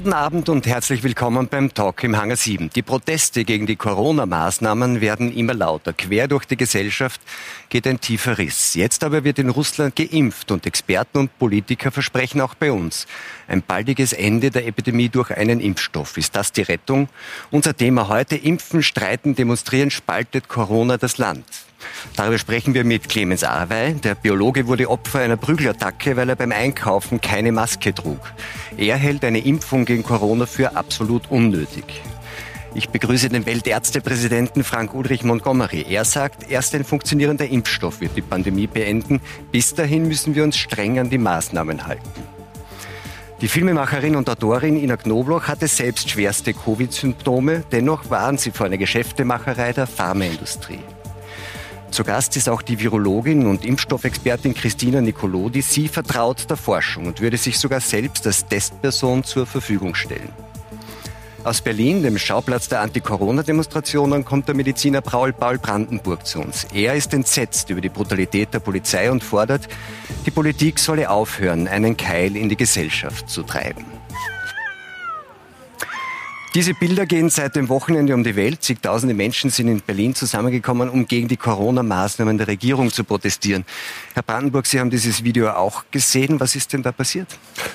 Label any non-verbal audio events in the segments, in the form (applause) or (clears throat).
Guten Abend und herzlich willkommen beim Talk im Hangar 7. Die Proteste gegen die Corona-Maßnahmen werden immer lauter. Quer durch die Gesellschaft geht ein tiefer Riss. Jetzt aber wird in Russland geimpft und Experten und Politiker versprechen auch bei uns ein baldiges Ende der Epidemie durch einen Impfstoff. Ist das die Rettung? Unser Thema heute Impfen, Streiten, Demonstrieren spaltet Corona das Land. Darüber sprechen wir mit Clemens Arwey. Der Biologe wurde Opfer einer Prügelattacke, weil er beim Einkaufen keine Maske trug. Er hält eine Impfung gegen Corona für absolut unnötig. Ich begrüße den Weltärztepräsidenten Frank Ulrich Montgomery. Er sagt, erst ein funktionierender Impfstoff wird die Pandemie beenden. Bis dahin müssen wir uns streng an die Maßnahmen halten. Die Filmemacherin und Autorin Ina Knobloch hatte selbst schwerste Covid-Symptome. Dennoch waren sie vor einer Geschäftemacherei der Pharmaindustrie. Zu Gast ist auch die Virologin und Impfstoffexpertin Christina Nicolodi. Sie vertraut der Forschung und würde sich sogar selbst als Testperson zur Verfügung stellen. Aus Berlin, dem Schauplatz der Anti-Corona-Demonstrationen, kommt der Mediziner Paul Paul Brandenburg zu uns. Er ist entsetzt über die Brutalität der Polizei und fordert, die Politik solle aufhören, einen Keil in die Gesellschaft zu treiben. Diese Bilder gehen seit dem Wochenende um die Welt. Zigtausende Menschen sind in Berlin zusammengekommen, um gegen die Corona-Maßnahmen der Regierung zu protestieren. Herr Brandenburg, Sie haben dieses Video auch gesehen. Was ist denn da passiert?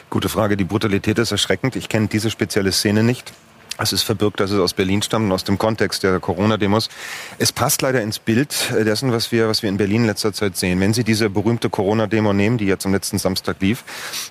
Gute Frage. Die Brutalität ist erschreckend. Ich kenne diese spezielle Szene nicht. Es ist verbirgt, dass es aus Berlin stammt und aus dem Kontext der Corona-Demos. Es passt leider ins Bild dessen, was wir, was wir in Berlin in letzter Zeit sehen. Wenn Sie diese berühmte Corona-Demo nehmen, die jetzt am letzten Samstag lief,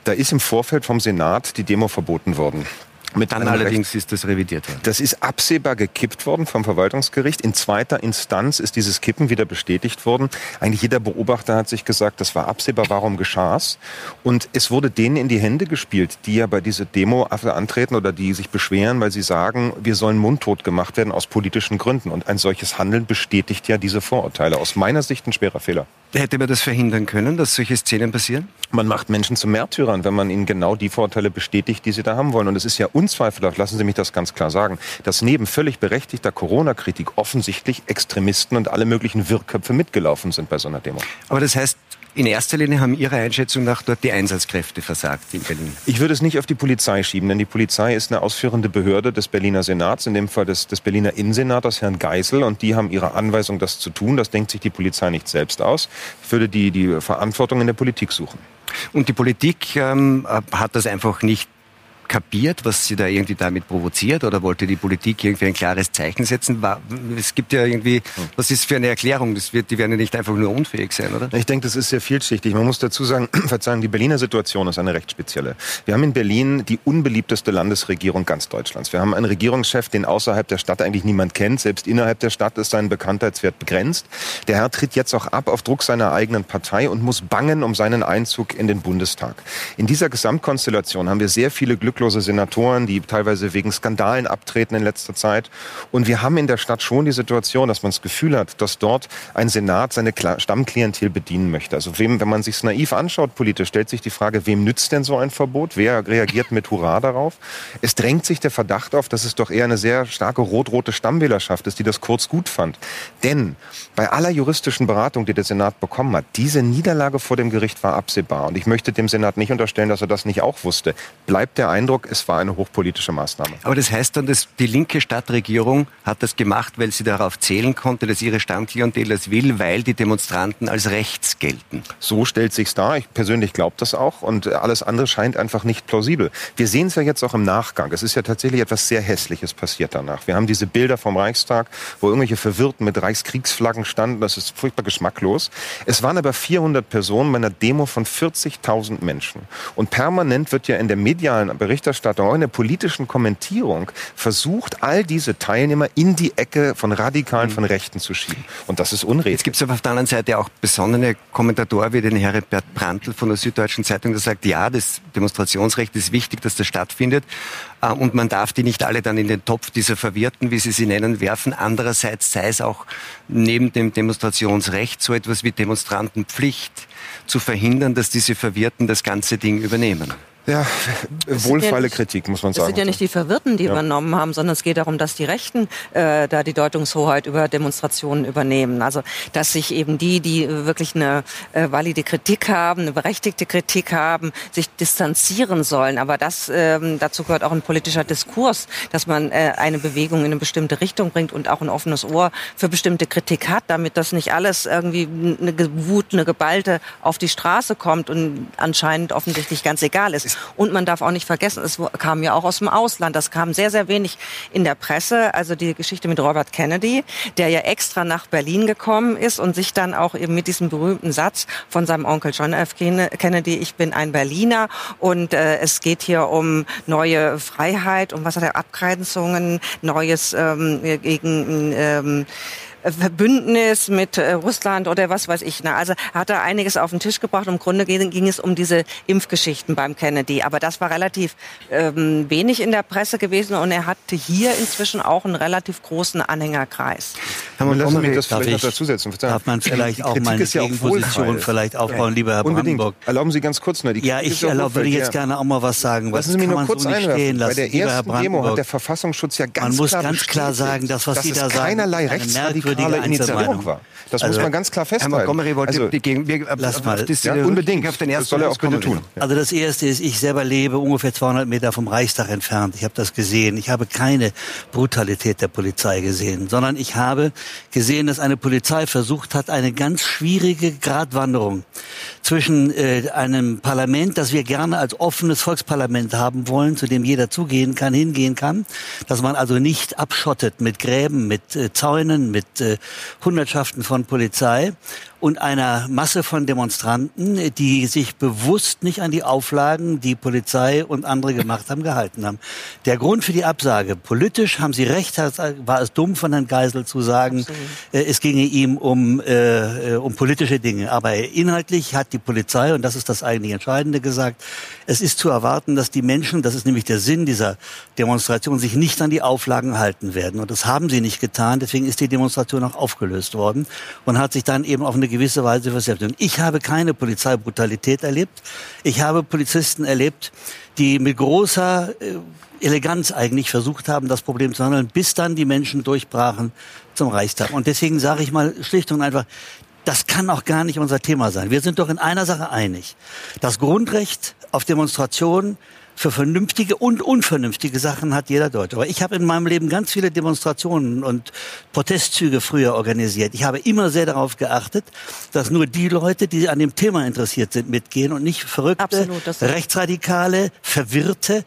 da ist im Vorfeld vom Senat die Demo verboten worden. Mit Dann allerdings Recht. ist das revidiert worden. Das ist absehbar gekippt worden vom Verwaltungsgericht. In zweiter Instanz ist dieses Kippen wieder bestätigt worden. Eigentlich jeder Beobachter hat sich gesagt, das war absehbar, warum geschah es? Und es wurde denen in die Hände gespielt, die ja bei dieser Demo antreten oder die sich beschweren, weil sie sagen, wir sollen mundtot gemacht werden aus politischen Gründen. Und ein solches Handeln bestätigt ja diese Vorurteile. Aus meiner Sicht ein schwerer Fehler. Hätte man das verhindern können, dass solche Szenen passieren? Man macht Menschen zu Märtyrern, wenn man ihnen genau die Vorurteile bestätigt, die sie da haben wollen. Und es ist ja unzweifelhaft, lassen Sie mich das ganz klar sagen, dass neben völlig berechtigter Corona-Kritik offensichtlich Extremisten und alle möglichen Wirrköpfe mitgelaufen sind bei so einer Demo. Aber das heißt, in erster Linie haben Ihrer Einschätzung nach dort die Einsatzkräfte versagt in Berlin. Ich würde es nicht auf die Polizei schieben, denn die Polizei ist eine ausführende Behörde des Berliner Senats, in dem Fall des, des Berliner Innensenators, Herrn Geisel, und die haben ihre Anweisung, das zu tun. Das denkt sich die Polizei nicht selbst aus. Ich würde die, die Verantwortung in der Politik suchen. Und die Politik ähm, hat das einfach nicht kapiert, was sie da irgendwie damit provoziert oder wollte die Politik irgendwie ein klares Zeichen setzen? Es gibt ja irgendwie, was ist für eine Erklärung? Das wird, die werden ja nicht einfach nur unfähig sein, oder? Ich denke, das ist sehr vielschichtig. Man muss dazu sagen, (clears throat) verzeihen, die Berliner Situation ist eine recht spezielle. Wir haben in Berlin die unbeliebteste Landesregierung ganz Deutschlands. Wir haben einen Regierungschef, den außerhalb der Stadt eigentlich niemand kennt. Selbst innerhalb der Stadt ist sein Bekanntheitswert begrenzt. Der Herr tritt jetzt auch ab auf Druck seiner eigenen Partei und muss bangen um seinen Einzug in den Bundestag. In dieser Gesamtkonstellation haben wir sehr viele Glück glücklose Senatoren, die teilweise wegen Skandalen abtreten in letzter Zeit. Und wir haben in der Stadt schon die Situation, dass man das Gefühl hat, dass dort ein Senat seine Stammklientel bedienen möchte. Also wem, wenn man sich naiv anschaut politisch, stellt sich die Frage, wem nützt denn so ein Verbot? Wer reagiert mit Hurra darauf? Es drängt sich der Verdacht auf, dass es doch eher eine sehr starke rot-rote Stammwählerschaft ist, die das kurz gut fand. Denn bei aller juristischen Beratung, die der Senat bekommen hat, diese Niederlage vor dem Gericht war absehbar. Und ich möchte dem Senat nicht unterstellen, dass er das nicht auch wusste. Bleibt der Eindruck, Eindruck, es war eine hochpolitische Maßnahme. Aber das heißt dann, dass die linke Stadtregierung hat das gemacht, weil sie darauf zählen konnte, dass ihre Stammklientel das will, weil die Demonstranten als rechts gelten. So stellt sich's dar. Ich persönlich glaube das auch und alles andere scheint einfach nicht plausibel. Wir sehen es ja jetzt auch im Nachgang. Es ist ja tatsächlich etwas sehr Hässliches passiert danach. Wir haben diese Bilder vom Reichstag, wo irgendwelche Verwirrten mit Reichskriegsflaggen standen. Das ist furchtbar geschmacklos. Es waren aber 400 Personen bei einer Demo von 40.000 Menschen. Und permanent wird ja in der medialen Berichterstattung Berichterstattung, auch in der politischen Kommentierung versucht, all diese Teilnehmer in die Ecke von Radikalen, von Rechten zu schieben. Und das ist unredlich. Jetzt gibt es aber auf der anderen Seite auch besondere Kommentatoren wie den Herbert Brandl von der Süddeutschen Zeitung, der sagt, ja, das Demonstrationsrecht ist wichtig, dass das stattfindet. Äh, und man darf die nicht alle dann in den Topf dieser Verwirrten, wie Sie sie nennen, werfen. Andererseits sei es auch neben dem Demonstrationsrecht so etwas wie Demonstrantenpflicht zu verhindern, dass diese Verwirrten das ganze Ding übernehmen. Ja, wohlfeile ja Kritik, muss man sagen. Es sind ja nicht die Verwirrten, die ja. übernommen haben, sondern es geht darum, dass die Rechten äh, da die Deutungshoheit über Demonstrationen übernehmen. Also, dass sich eben die, die wirklich eine äh, valide Kritik haben, eine berechtigte Kritik haben, sich distanzieren sollen. Aber das, ähm, dazu gehört auch ein politischer Diskurs, dass man äh, eine Bewegung in eine bestimmte Richtung bringt und auch ein offenes Ohr für bestimmte Kritik hat, damit das nicht alles irgendwie eine Wut, eine geballte auf die Straße kommt und anscheinend offensichtlich ganz egal ist. Und man darf auch nicht vergessen, es kam ja auch aus dem Ausland. Das kam sehr, sehr wenig in der Presse. Also die Geschichte mit Robert Kennedy, der ja extra nach Berlin gekommen ist und sich dann auch eben mit diesem berühmten Satz von seinem Onkel John F. Kennedy, ich bin ein Berliner und äh, es geht hier um neue Freiheit, um was hat er, Abgrenzungen, Neues ähm, gegen ähm, Verbündnis mit äh, Russland oder was weiß ich. Ne? Also hat er einiges auf den Tisch gebracht. Im Grunde ging, ging es um diese Impfgeschichten beim Kennedy. Aber das war relativ ähm, wenig in der Presse gewesen und er hatte hier inzwischen auch einen relativ großen Anhängerkreis. Herr man lassen mich das vielleicht noch dazusetzen. Darf man vielleicht auch meine Gegenposition vielleicht aufbauen, ja. lieber Herr Unbedingt. Brandenburg? Erlauben Sie ganz kurz noch. Die ja, ich erlaube, würde jetzt gerne auch mal was sagen. Lassen Sie mich nur kurz so einwerfen. Bei der ersten Demo hat der Verfassungsschutz ja ganz man muss ganz klar sagen, dass was Sie da sagen, keinerlei rechtsradikale Initiative war. Das also, muss man ganz klar festhalten. Herr Montgomery wollte also, die Gegen wir, lass mal. Das, ja, unbedingt. Auf den ersten das soll er auch bitte tun. Also das Erste ist, ich selber lebe ungefähr 200 Meter vom Reichstag entfernt. Ich habe das gesehen. Ich habe keine Brutalität der Polizei gesehen, sondern ich habe gesehen, dass eine Polizei versucht hat, eine ganz schwierige Gratwanderung zwischen äh, einem Parlament, das wir gerne als offenes Volksparlament haben wollen, zu dem jeder zugehen kann, hingehen kann, dass man also nicht abschottet mit Gräben, mit äh, Zäunen, mit äh, Hundertschaften von Polizei und einer Masse von Demonstranten, die sich bewusst nicht an die Auflagen, die Polizei und andere gemacht haben, gehalten haben. Der Grund für die Absage, politisch haben Sie recht, war es dumm von Herrn Geisel zu sagen, Absolut. Äh, es ginge ihm um, äh, um politische Dinge. Aber inhaltlich hat die Polizei, und das ist das eigentlich Entscheidende, gesagt, es ist zu erwarten, dass die Menschen, das ist nämlich der Sinn dieser Demonstration, sich nicht an die Auflagen halten werden. Und das haben sie nicht getan. Deswegen ist die Demonstration auch aufgelöst worden und hat sich dann eben auf eine gewisse Weise versetzt. Und ich habe keine Polizeibrutalität erlebt. Ich habe Polizisten erlebt, die mit großer äh, Eleganz eigentlich versucht haben, das Problem zu handeln, bis dann die Menschen durchbrachen zum Reichstag. Und deswegen sage ich mal schlicht und einfach, das kann auch gar nicht unser Thema sein. Wir sind doch in einer Sache einig. Das Grundrecht auf Demonstration für vernünftige und unvernünftige Sachen hat jeder Deutsche. Aber ich habe in meinem Leben ganz viele Demonstrationen und Protestzüge früher organisiert. Ich habe immer sehr darauf geachtet, dass nur die Leute, die an dem Thema interessiert sind, mitgehen und nicht verrückte, Absolut, rechtsradikale, verwirrte,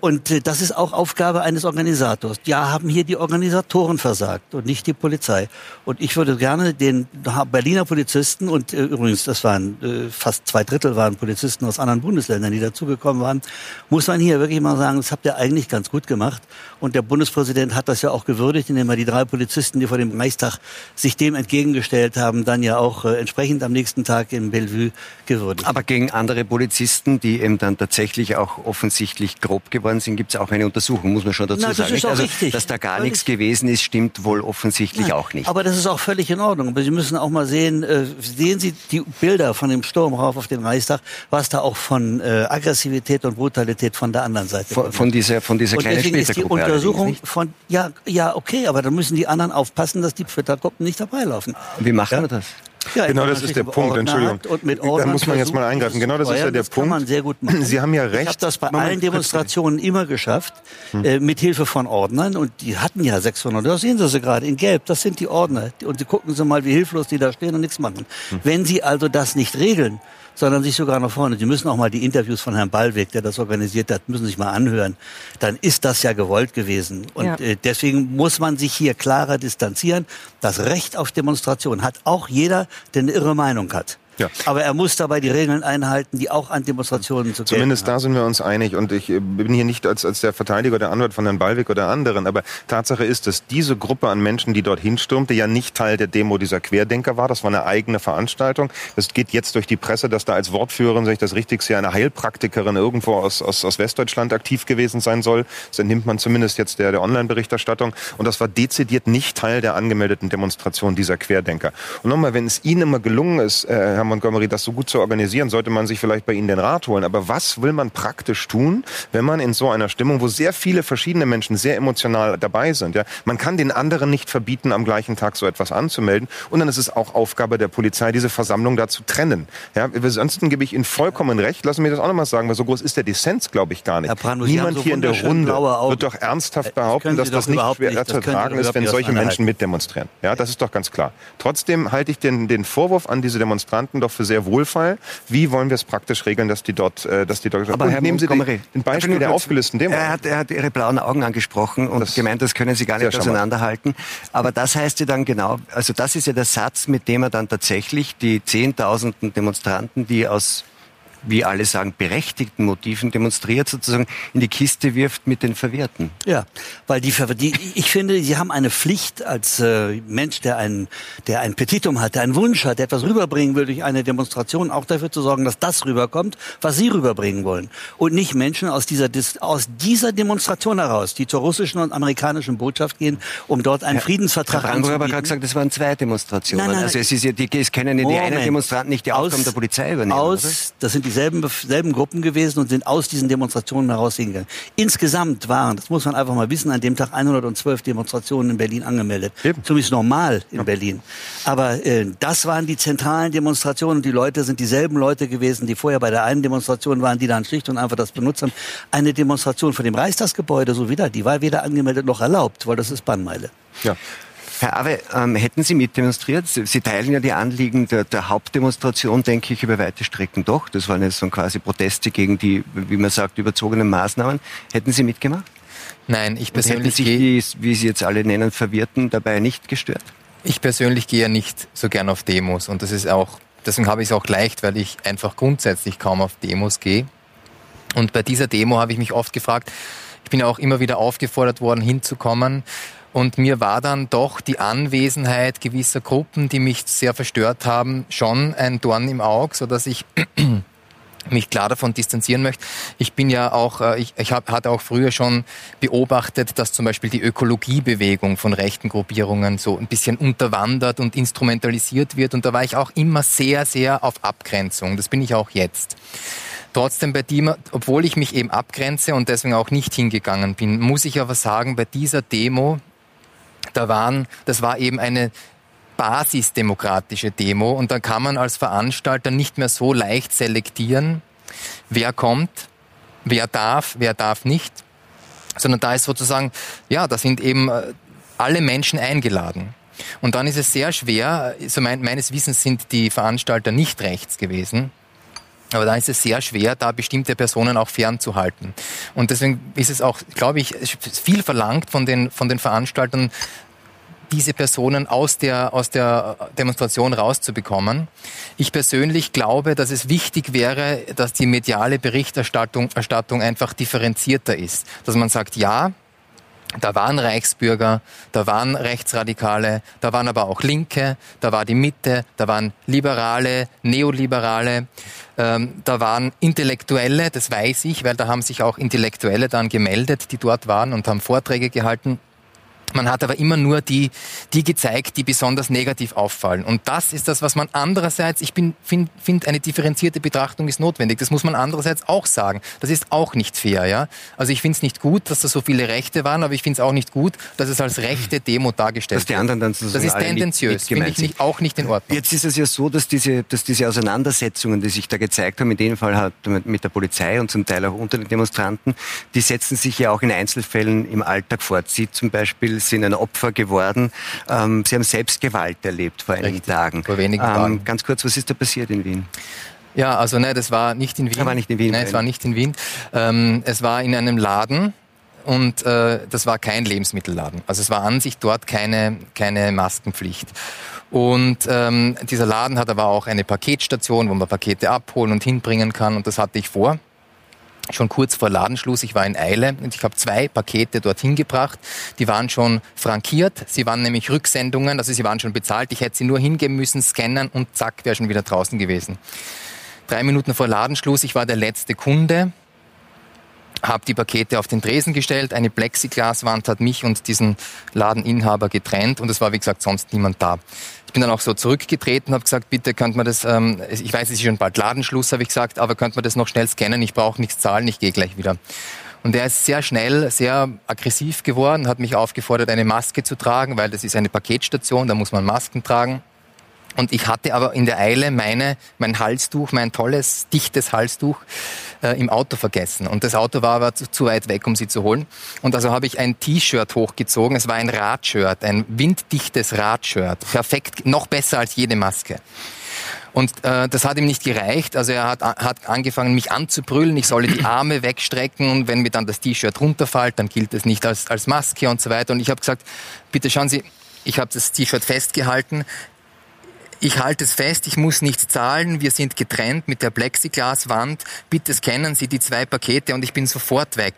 und äh, das ist auch Aufgabe eines Organisators. Ja, haben hier die Organisatoren versagt und nicht die Polizei. Und ich würde gerne den Berliner Polizisten und äh, übrigens, das waren fast zwei Drittel waren Polizisten aus anderen Bundesländern, die dazugekommen waren, muss man hier wirklich mal sagen, das habt ihr eigentlich ganz gut gemacht. Und der Bundespräsident hat das ja auch gewürdigt, indem er die drei Polizisten, die vor dem Reichstag sich dem entgegengestellt haben, dann ja auch entsprechend am nächsten Tag in Bellevue gewürdigt. Aber gegen andere Polizisten, die eben dann tatsächlich auch offensichtlich grob geworden sind, gibt es auch eine Untersuchung, muss man schon dazu Na, sagen. Also, richtig. dass da gar völlig. nichts gewesen ist, stimmt wohl offensichtlich Nein, auch nicht. Aber das ist auch völlig in Ordnung. Aber Sie müssen auch mal sehen, äh, sehen Sie die Bilder von dem Sturm rauf auf den Reichstag, was da auch von äh, Aggressivität und Brutalität von der anderen Seite von, von dieser von dieser kleinen Splittergruppe. Die Untersuchung von ja ja okay, aber dann müssen die anderen aufpassen, dass die Splittergruppen nicht dabei laufen. Wie machen ja? wir das? Ja, genau, das ist der Punkt. Entschuldigung. da muss man jetzt mal eingreifen. Genau, das ist ja der das Punkt. Kann man sehr gut machen. Sie haben ja recht. Ich habe das bei allen Demonstrationen immer geschafft, hm. äh, mit Hilfe von Ordnern. Und die hatten ja 600. Da sehen Sie sie gerade in Gelb. Das sind die Ordner. Und Sie gucken Sie mal, wie hilflos die da stehen und nichts machen. Hm. Wenn Sie also das nicht regeln, sondern sich sogar nach vorne. Sie müssen auch mal die Interviews von Herrn Ballweg, der das organisiert hat, müssen sich mal anhören. Dann ist das ja gewollt gewesen. Und ja. äh, deswegen muss man sich hier klarer distanzieren. Das Recht auf Demonstration hat auch jeder, der eine irre Meinung hat. Ja. Aber er muss dabei die Regeln einhalten, die auch an Demonstrationen zu Zumindest da sind wir uns einig. Und ich äh, bin hier nicht als, als der Verteidiger oder Anwalt von Herrn Ballweg oder anderen. Aber Tatsache ist, dass diese Gruppe an Menschen, die dorthin stürmte, ja nicht Teil der Demo dieser Querdenker war. Das war eine eigene Veranstaltung. Es geht jetzt durch die Presse, dass da als Wortführerin, wenn ich das richtig sehe, eine Heilpraktikerin irgendwo aus, aus, aus Westdeutschland aktiv gewesen sein soll. Das entnimmt man zumindest jetzt der, der Online-Berichterstattung. Und das war dezidiert nicht Teil der angemeldeten Demonstration dieser Querdenker. Und nochmal, wenn es Ihnen immer gelungen ist, äh, Herr Montgomery, das so gut zu organisieren, sollte man sich vielleicht bei Ihnen den Rat holen. Aber was will man praktisch tun, wenn man in so einer Stimmung, wo sehr viele verschiedene Menschen sehr emotional dabei sind, ja, man kann den anderen nicht verbieten, am gleichen Tag so etwas anzumelden. Und dann ist es auch Aufgabe der Polizei, diese Versammlung da zu trennen. Ja, ansonsten gebe ich Ihnen vollkommen recht. Lassen Sie mich das auch nochmal sagen, weil so groß ist der Dissens, glaube ich, gar nicht. Brandus, Niemand so hier in der Runde wird doch ernsthaft behaupten, dass das nicht schwer zu tragen ist, wenn solche Menschen mitdemonstrieren. Ja, das ist doch ganz klar. Trotzdem halte ich den, den Vorwurf an diese Demonstranten doch für sehr wohlfeil. Wie wollen wir es praktisch regeln, dass die dort, äh, dass die dort. Aber Herr nehmen Sie den, den Beispiel der aufgelösten Demo. Er hat, er hat Ihre blauen Augen angesprochen und das gemeint, das können Sie gar nicht auseinanderhalten. Aber das heißt ja dann genau, also das ist ja der Satz, mit dem er dann tatsächlich die Zehntausenden Demonstranten, die aus wie alle sagen, berechtigten Motiven demonstriert, sozusagen in die Kiste wirft mit den Verwirrten. Ja, weil die, die ich finde, sie haben eine Pflicht als äh, Mensch, der ein, der ein Petitum hat, der einen Wunsch hat, der etwas rüberbringen will durch eine Demonstration, auch dafür zu sorgen, dass das rüberkommt, was sie rüberbringen wollen. Und nicht Menschen aus dieser, aus dieser Demonstration heraus, die zur russischen und amerikanischen Botschaft gehen, um dort einen Herr, Friedensvertrag Herr Branko aber gerade gesagt, das waren zwei Demonstrationen. Nein, nein, also es, ist ja, die, es können ja die einen Demonstranten nicht die Aufgaben der Polizei übernehmen. Aus, oder? das sind die dieselben selben Gruppen gewesen und sind aus diesen Demonstrationen heraus hingegangen. Insgesamt waren, das muss man einfach mal wissen, an dem Tag 112 Demonstrationen in Berlin angemeldet. Eben. Zumindest normal in ja. Berlin. Aber äh, das waren die zentralen Demonstrationen und die Leute sind dieselben Leute gewesen, die vorher bei der einen Demonstration waren, die dann schlicht und einfach das benutzt haben. Eine Demonstration vor dem Reichstagsgebäude, so wieder, die war weder angemeldet noch erlaubt, weil das ist Bannmeile. Ja. Herr Awe, ähm, hätten Sie mitdemonstriert? Sie teilen ja die Anliegen der, der, Hauptdemonstration, denke ich, über weite Strecken doch. Das waren jetzt so quasi Proteste gegen die, wie man sagt, überzogenen Maßnahmen. Hätten Sie mitgemacht? Nein, ich persönlich hätten sich die, wie Sie jetzt alle nennen, Verwirrten dabei nicht gestört? Ich persönlich gehe nicht so gern auf Demos und das ist auch, deswegen habe ich es auch leicht, weil ich einfach grundsätzlich kaum auf Demos gehe. Und bei dieser Demo habe ich mich oft gefragt, ich bin ja auch immer wieder aufgefordert worden, hinzukommen. Und mir war dann doch die Anwesenheit gewisser Gruppen, die mich sehr verstört haben, schon ein Dorn im Auge, so dass ich (clears throat) mich klar davon distanzieren möchte. Ich bin ja auch, äh, ich, ich hab, hatte auch früher schon beobachtet, dass zum Beispiel die Ökologiebewegung von rechten Gruppierungen so ein bisschen unterwandert und instrumentalisiert wird. Und da war ich auch immer sehr, sehr auf Abgrenzung. Das bin ich auch jetzt. Trotzdem bei Dima, obwohl ich mich eben abgrenze und deswegen auch nicht hingegangen bin, muss ich aber sagen, bei dieser Demo, da waren, das war eben eine basisdemokratische Demo und da kann man als Veranstalter nicht mehr so leicht selektieren, wer kommt, wer darf, wer darf nicht, sondern da ist sozusagen, ja, da sind eben äh, alle Menschen eingeladen. Und dann ist es sehr schwer, so mein, meines Wissens sind die Veranstalter nicht rechts gewesen, aber da ist es sehr schwer, da bestimmte Personen auch fernzuhalten. Und deswegen ist es auch, glaube ich, viel verlangt von den, von den Veranstaltern, diese Personen aus der, aus der Demonstration rauszubekommen. Ich persönlich glaube, dass es wichtig wäre, dass die mediale Berichterstattung Erstattung einfach differenzierter ist. Dass man sagt, ja, da waren Reichsbürger, da waren Rechtsradikale, da waren aber auch Linke, da war die Mitte, da waren Liberale, Neoliberale, ähm, da waren Intellektuelle, das weiß ich, weil da haben sich auch Intellektuelle dann gemeldet, die dort waren und haben Vorträge gehalten. Man hat aber immer nur die, die gezeigt, die besonders negativ auffallen. Und das ist das, was man andererseits, ich finde, find, eine differenzierte Betrachtung ist notwendig. Das muss man andererseits auch sagen. Das ist auch nicht fair, ja. Also ich finde es nicht gut, dass da so viele Rechte waren, aber ich finde es auch nicht gut, dass es als rechte Demo dargestellt wird. Dass die anderen dann sozusagen Das ist tendenziös, finde ich nicht, auch nicht in Ordnung. Jetzt ist es ja so, dass diese, dass diese Auseinandersetzungen, die sich da gezeigt haben, in dem Fall halt mit der Polizei und zum Teil auch unter den Demonstranten, die setzen sich ja auch in Einzelfällen im Alltag fort. Sie zum Beispiel sind ein Opfer geworden. Ähm, Sie haben selbst Gewalt erlebt vor einigen Richtig, Tagen. Vor wenigen ähm, Tagen. Ganz kurz, was ist da passiert in Wien? Ja, also nein, das war nicht in Wien. Das war nicht in Wien. Nein, es war nicht in Wien. Ähm, es war in einem Laden und äh, das war kein Lebensmittelladen. Also es war an sich dort keine, keine Maskenpflicht. Und ähm, dieser Laden hat aber auch eine Paketstation, wo man Pakete abholen und hinbringen kann und das hatte ich vor schon kurz vor Ladenschluss. Ich war in Eile und ich habe zwei Pakete dorthin gebracht. Die waren schon frankiert. Sie waren nämlich Rücksendungen, also sie waren schon bezahlt. Ich hätte sie nur hingeben müssen, scannen und zack, wäre schon wieder draußen gewesen. Drei Minuten vor Ladenschluss, ich war der letzte Kunde. Habe die Pakete auf den Tresen gestellt, eine Plexiglaswand hat mich und diesen Ladeninhaber getrennt und es war wie gesagt sonst niemand da. Ich bin dann auch so zurückgetreten, habe gesagt, bitte könnte man das, ähm, ich weiß, es ist schon bald Ladenschluss, habe ich gesagt, aber könnte man das noch schnell scannen, ich brauche nichts zahlen, ich gehe gleich wieder. Und er ist sehr schnell, sehr aggressiv geworden, hat mich aufgefordert, eine Maske zu tragen, weil das ist eine Paketstation, da muss man Masken tragen. Und ich hatte aber in der Eile meine, mein Halstuch, mein tolles, dichtes Halstuch äh, im Auto vergessen. Und das Auto war aber zu, zu weit weg, um sie zu holen. Und also habe ich ein T-Shirt hochgezogen. Es war ein Radshirt, ein winddichtes Radshirt. Perfekt, noch besser als jede Maske. Und äh, das hat ihm nicht gereicht. Also er hat, hat angefangen, mich anzubrüllen. Ich solle die Arme wegstrecken und wenn mir dann das T-Shirt runterfällt, dann gilt es nicht als, als Maske und so weiter. Und ich habe gesagt, bitte schauen Sie, ich habe das T-Shirt festgehalten ich halte es fest, ich muss nichts zahlen, wir sind getrennt mit der Plexiglaswand, bitte scannen Sie die zwei Pakete und ich bin sofort weg.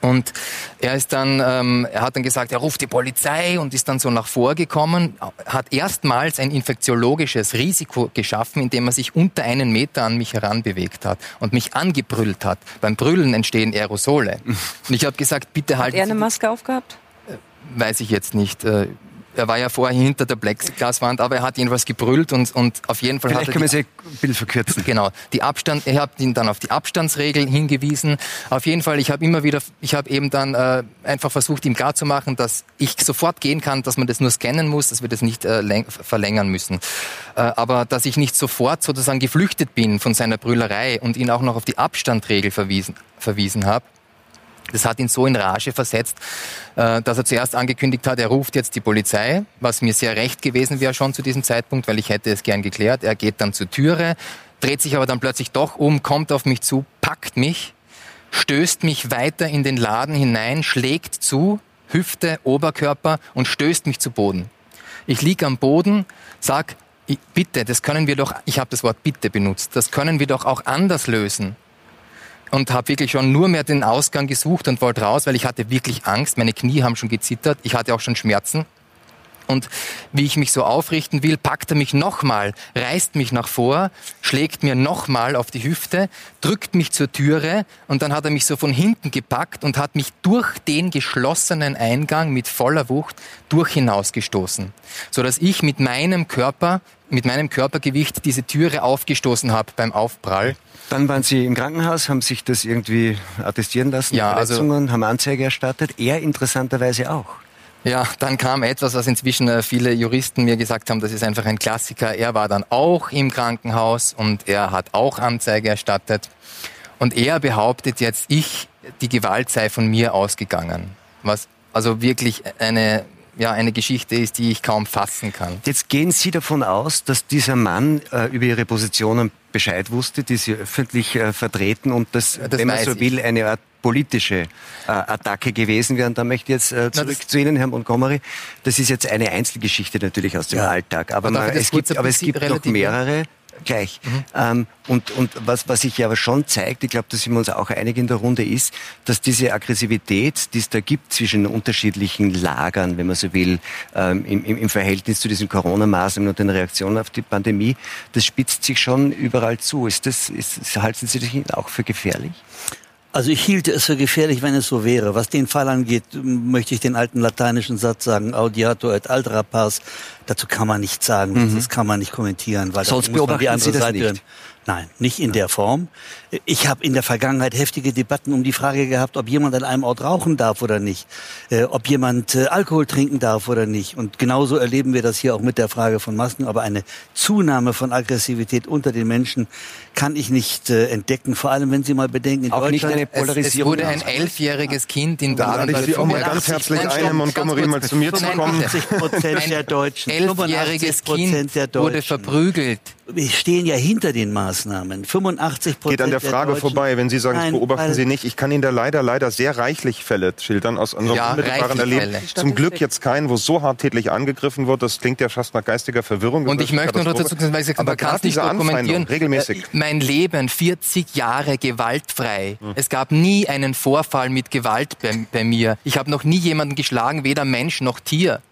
Und er ist dann, ähm, er hat dann gesagt, er ruft die Polizei und ist dann so nach vorgekommen, hat erstmals ein infektiologisches Risiko geschaffen, indem er sich unter einen Meter an mich heranbewegt hat und mich angebrüllt hat. Beim Brüllen entstehen Aerosole. Und ich habe gesagt, bitte halten Hat er eine Maske aufgehabt? Weiß ich jetzt nicht. Äh, er war ja vorher hinter der Plexiglaswand, aber er hat jedenfalls gebrüllt und, und auf jeden Fall Vielleicht hat können wir sie ein bisschen verkürzen. Genau. Die Abstand, ich habe ihn dann auf die Abstandsregeln hingewiesen. Auf jeden Fall, ich habe immer wieder, ich habe eben dann äh, einfach versucht, ihm klarzumachen, dass ich sofort gehen kann, dass man das nur scannen muss, dass wir das nicht äh, verlängern müssen. Äh, aber dass ich nicht sofort sozusagen geflüchtet bin von seiner Brüllerei und ihn auch noch auf die Abstandregel verwiesen, verwiesen habe. Das hat ihn so in Rage versetzt, äh, dass er zuerst angekündigt hat, er ruft jetzt die Polizei, was mir sehr recht gewesen wäre schon zu diesem Zeitpunkt, weil ich hätte es gern geklärt. Er geht dann zur Türe, dreht sich aber dann plötzlich doch um, kommt auf mich zu, packt mich, stößt mich weiter in den Laden hinein, schlägt zu, Hüfte, Oberkörper und stößt mich zu Boden. Ich lieg am Boden, sag, bitte, das können wir doch, ich habe das Wort bitte benutzt, das können wir doch auch anders lösen und habe wirklich schon nur mehr den Ausgang gesucht und wollte raus, weil ich hatte wirklich Angst. Meine Knie haben schon gezittert. Ich hatte auch schon Schmerzen. Und wie ich mich so aufrichten will, packt er mich nochmal, reißt mich nach vor, schlägt mir nochmal auf die Hüfte, drückt mich zur Türe und dann hat er mich so von hinten gepackt und hat mich durch den geschlossenen Eingang mit voller Wucht durch hinausgestoßen, so dass ich mit meinem Körper, mit meinem Körpergewicht diese Türe aufgestoßen habe beim Aufprall. Dann waren Sie im Krankenhaus, haben sich das irgendwie attestieren lassen, ja, also Verletzungen, also, haben Anzeige erstattet. Er interessanterweise auch. Ja, dann kam etwas, was inzwischen äh, viele Juristen mir gesagt haben, das ist einfach ein Klassiker. Er war dann auch im Krankenhaus und er hat auch Anzeige erstattet. Und er behauptet jetzt, ich, die Gewalt sei von mir ausgegangen. Was also wirklich eine ja, eine Geschichte ist, die ich kaum fassen kann. Jetzt gehen Sie davon aus, dass dieser Mann äh, über Ihre Positionen Bescheid wusste, die Sie öffentlich äh, vertreten und das, das wenn man so will, eine Art politische äh, Attacke gewesen wäre. Und da möchte ich jetzt äh, zurück Na, zu Ihnen, Herr Montgomery. Das ist jetzt eine Einzelgeschichte natürlich aus dem ja. Alltag, aber, man, es gibt, aber es gibt noch mehrere gleich. Mhm. Ähm, und und was, was sich aber schon zeigt, ich glaube, da sind wir uns auch einig in der Runde, ist, dass diese Aggressivität, die es da gibt zwischen unterschiedlichen Lagern, wenn man so will, ähm, im, im Verhältnis zu diesen Corona-Maßnahmen und den Reaktionen auf die Pandemie, das spitzt sich schon überall zu. Ist das, ist, halten Sie das auch für gefährlich? Also ich hielte es für gefährlich, wenn es so wäre. Was den Fall angeht, möchte ich den alten lateinischen Satz sagen, audiato et altra pars. Dazu kann man nichts sagen, mhm. das kann man nicht kommentieren, weil Sonst beobachten die andere Sie das Seite nicht. Nein, nicht in der Form. Ich habe in der Vergangenheit heftige Debatten um die Frage gehabt, ob jemand an einem Ort rauchen darf oder nicht, äh, ob jemand äh, Alkohol trinken darf oder nicht. Und genauso erleben wir das hier auch mit der Frage von Masken. Aber eine Zunahme von Aggressivität unter den Menschen kann ich nicht äh, entdecken. Vor allem, wenn Sie mal bedenken, in auch nicht eine Polarisierung. Es, es wurde ein elfjähriges Kind in. Da ich Sie auch mal ganz herzlich ein, Montgomery mal zu mir zu kommen. 85 Prozent der Deutschen. Elfjähriges Kind wurde verprügelt. Wir stehen ja hinter den Maßnahmen. 85 Prozent Geht an der Frage der vorbei, wenn Sie sagen, Nein, das beobachten Sie nicht. Ich kann Ihnen da leider, leider sehr reichlich Fälle schildern aus unserem ja, unmittelbaren Erleben. Zum Glück jetzt keinen, wo so harttätlich angegriffen wird. Das klingt ja fast nach geistiger Verwirrung. Und ich möchte nur dazu sagen, weil Sie aber gerade nicht dokumentieren. Regelmäßig. Äh, mein Leben 40 Jahre gewaltfrei. Es gab nie einen Vorfall mit Gewalt bei, bei mir. Ich habe noch nie jemanden geschlagen, weder Mensch noch Tier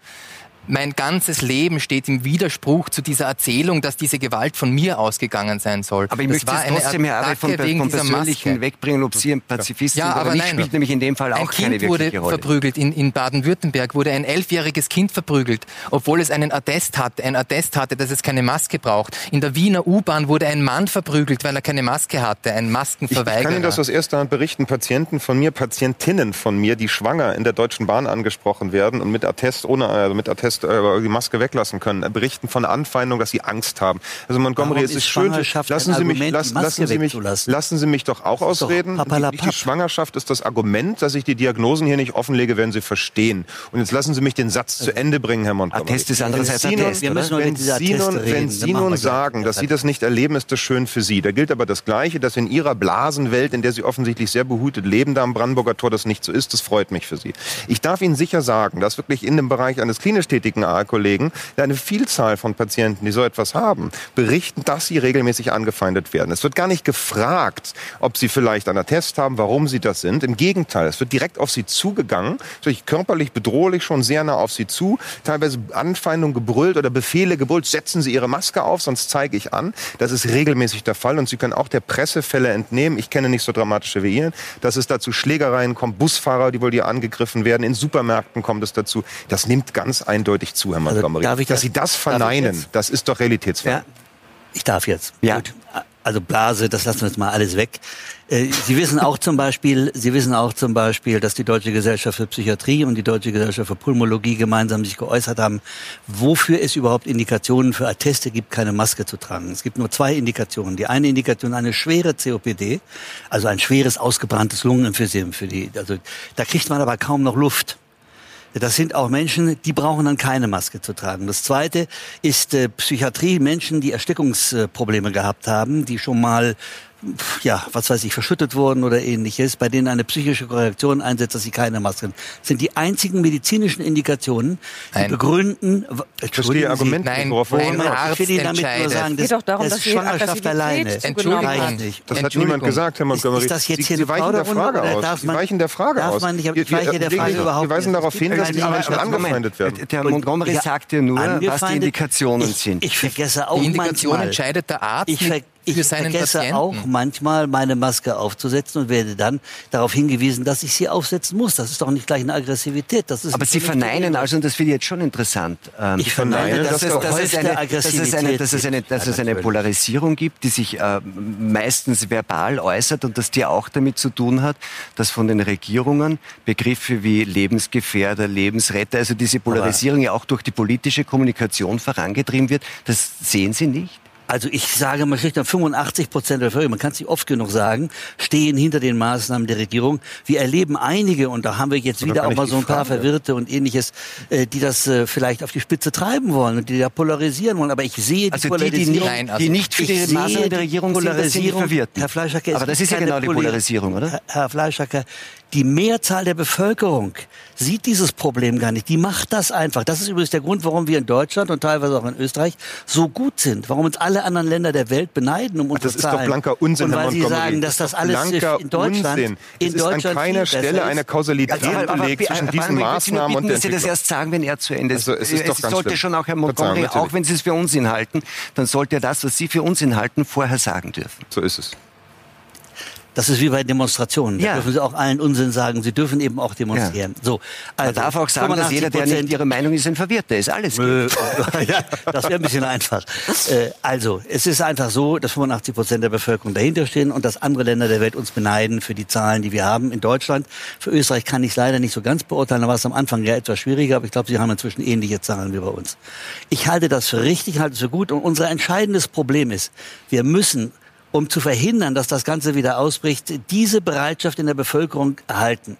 mein ganzes Leben steht im Widerspruch zu dieser Erzählung, dass diese Gewalt von mir ausgegangen sein soll. Aber ich das möchte war es trotzdem, Herr Arbeit, von, von persönlichen wegbringen, ob Sie ein Pazifist ja, sind aber nicht, nein, spielt nämlich in dem Fall auch keine kind wurde Rolle. verprügelt. In, in Baden-Württemberg wurde ein elfjähriges Kind verprügelt, obwohl es einen Attest hatte, ein Attest hatte, dass es keine Maske braucht. In der Wiener U-Bahn wurde ein Mann verprügelt, weil er keine Maske hatte, ein Maskenverweigerer. Ich kann Ihnen das aus erster Hand berichten. Patienten von mir, Patientinnen von mir, die schwanger in der Deutschen Bahn angesprochen werden und mit Attest ohne also mit Attest äh, die Maske weglassen können, berichten von Anfeindung, dass sie Angst haben. Also Montgomery, es ist schön. Lassen Sie mich, lassen, lassen Sie mich, lassen Sie mich doch auch ausreden. Die, die Schwangerschaft ist das Argument, dass ich die Diagnosen hier nicht offenlege, werden Sie verstehen. Und jetzt lassen Sie mich den Satz zu Ende bringen, Herr Montgomery. Attest ist andererseits Attest. Wir müssen wenn Sie nun, wenn Sie nun sagen, dass Sie das nicht erleben, ist das schön für Sie. Da gilt aber das Gleiche, dass in Ihrer Blasenwelt, in der Sie offensichtlich sehr behütet leben, da am Brandenburger Tor das nicht so ist. Das freut mich für Sie. Ich darf Ihnen sicher sagen, dass wirklich in dem Bereich eines klinisch tätigen AA-Kollegen eine Vielzahl von Patienten, die so etwas haben, berichten, dass sie regelmäßig angefeindet werden. Es wird gar nicht gefragt, ob sie vielleicht einen Attest haben, warum sie das sind. Im Gegenteil, es wird direkt auf sie zugegangen, körperlich bedrohlich schon sehr nah auf sie zu, teilweise Anfeindungen gebrüllt oder Befehle gebrüllt, setzen Sie Ihre Maske auf, sonst zeige ich an. Das ist regelmäßig der Fall und Sie können auch der Pressefälle entnehmen. Ich kenne nicht so dramatische wie Ihnen, dass es dazu Schlägereien kommt, Busfahrer, die wohl hier angegriffen werden, in Supermärkten kommt es dazu. Das nimmt ganz eindeutig zu, Herr also Montgomery. Also, Dass Sie das verneinen, das ist doch realitätsfrei. Ja, ich darf jetzt. Ja. Gut also Blase, das lassen wir jetzt mal alles weg. Äh, Sie wissen auch zum Beispiel, Sie wissen auch zum Beispiel, dass die Deutsche Gesellschaft für Psychiatrie und die Deutsche Gesellschaft für Pulmologie gemeinsam sich geäußert haben, wofür es überhaupt Indikationen für Atteste gibt, keine Maske zu tragen. Es gibt nur zwei Indikationen. Die eine Indikation eine schwere COPD, also ein schweres ausgebranntes Lungenemphysem für die. Also da kriegt man aber kaum noch Luft. Das sind auch Menschen, die brauchen dann keine Maske zu tragen. Das Zweite ist äh, Psychiatrie, Menschen, die Erstickungsprobleme gehabt haben, die schon mal ja, was weiß ich, verschüttet wurden oder ähnliches, bei denen eine psychische Korrektion einsetzt, dass sie keine Masken sind die einzigen medizinischen Indikationen, die Nein. begründen. Verstehe Argument Nein, worauf ein Arzt ich will damit nur sagen, das, geht doch darum, dass Schwangerschaft alleine Entschuldigung, nicht. Das hat niemand gesagt, Herr Montgomery. Ist, das jetzt hier Sie, Sie weichen der Frage aus. Darf man, Sie weichen der Frage darf man nicht, ich weiche der Frage überhaupt Wir weisen darauf hin, dass die Menschen angefeindet werden. Der Montgomery sagt ja nur, was die Indikationen sind. Ich vergesse auch manchmal. Die Indikation entscheidet der Arzt ich vergesse Patienten. auch manchmal meine Maske aufzusetzen und werde dann darauf hingewiesen, dass ich sie aufsetzen muss. Das ist doch nicht gleich eine Aggressivität. Das ist Aber Sie verneinen also, und das finde ich jetzt schon interessant. Ähm, ich verneine, dass, eine, es eine, dass, es eine, dass es eine Polarisierung gibt, die sich äh, meistens verbal äußert und dass die auch damit zu tun hat, dass von den Regierungen Begriffe wie Lebensgefährder, Lebensretter, also diese Polarisierung Aber ja auch durch die politische Kommunikation vorangetrieben wird. Das sehen Sie nicht? Also ich sage mal schlicht, 85 Prozent der Bevölkerung, man kann es nicht oft genug sagen, stehen hinter den Maßnahmen der Regierung. Wir erleben einige, und da haben wir jetzt wieder auch mal so ein paar Frage. Verwirrte und ähnliches, äh, die das äh, vielleicht auf die Spitze treiben wollen und die da polarisieren wollen. Aber ich sehe die also Polarisierung. Die, die, nicht, also die nicht für die Maßnahmen der Regierung Polarisierung, sind, verwirrt. Herr Fleischacker, Aber das ist ja genau die Polarisierung, oder? Herr Fleischacker, die Mehrzahl der Bevölkerung sieht dieses Problem gar nicht. Die macht das einfach. Das ist übrigens der Grund, warum wir in Deutschland und teilweise auch in Österreich so gut sind. Warum uns alle anderen Länder der Welt beneiden um unsere Das ist Zahlen. doch blanker Unsinn, und weil Sie sagen, dass das alles in Deutschland, Unsinn. in Deutschland ist an keiner Stelle eine Kausalität also, belegt zwischen diesen Maßnahmen bitten, und der dass Sie das erst sagen, wenn er zu Ende ist. Also, es ist doch es sollte schlimm. schon auch Herr Montgomery, auch wenn Sie es für Unsinn halten, dann sollte er das, was Sie für Unsinn halten, vorher sagen dürfen. So ist es. Das ist wie bei Demonstrationen. Da dürfen Sie auch allen Unsinn sagen. Sie dürfen eben auch demonstrieren. Ja. So, also, Man darf auch sagen, dass jeder, der nicht Ihre Meinung ist, ein Verwirrter ist. Alles äh, (laughs) ja, Das wäre ein bisschen einfach. Äh, also, es ist einfach so, dass 85 Prozent der Bevölkerung dahinter stehen und dass andere Länder der Welt uns beneiden für die Zahlen, die wir haben in Deutschland. Für Österreich kann ich es leider nicht so ganz beurteilen. Da war es am Anfang ja etwas schwieriger, aber ich glaube, Sie haben inzwischen ähnliche Zahlen wie bei uns. Ich halte das für richtig, halte es für gut und unser entscheidendes Problem ist, wir müssen um zu verhindern, dass das Ganze wieder ausbricht, diese Bereitschaft in der Bevölkerung erhalten.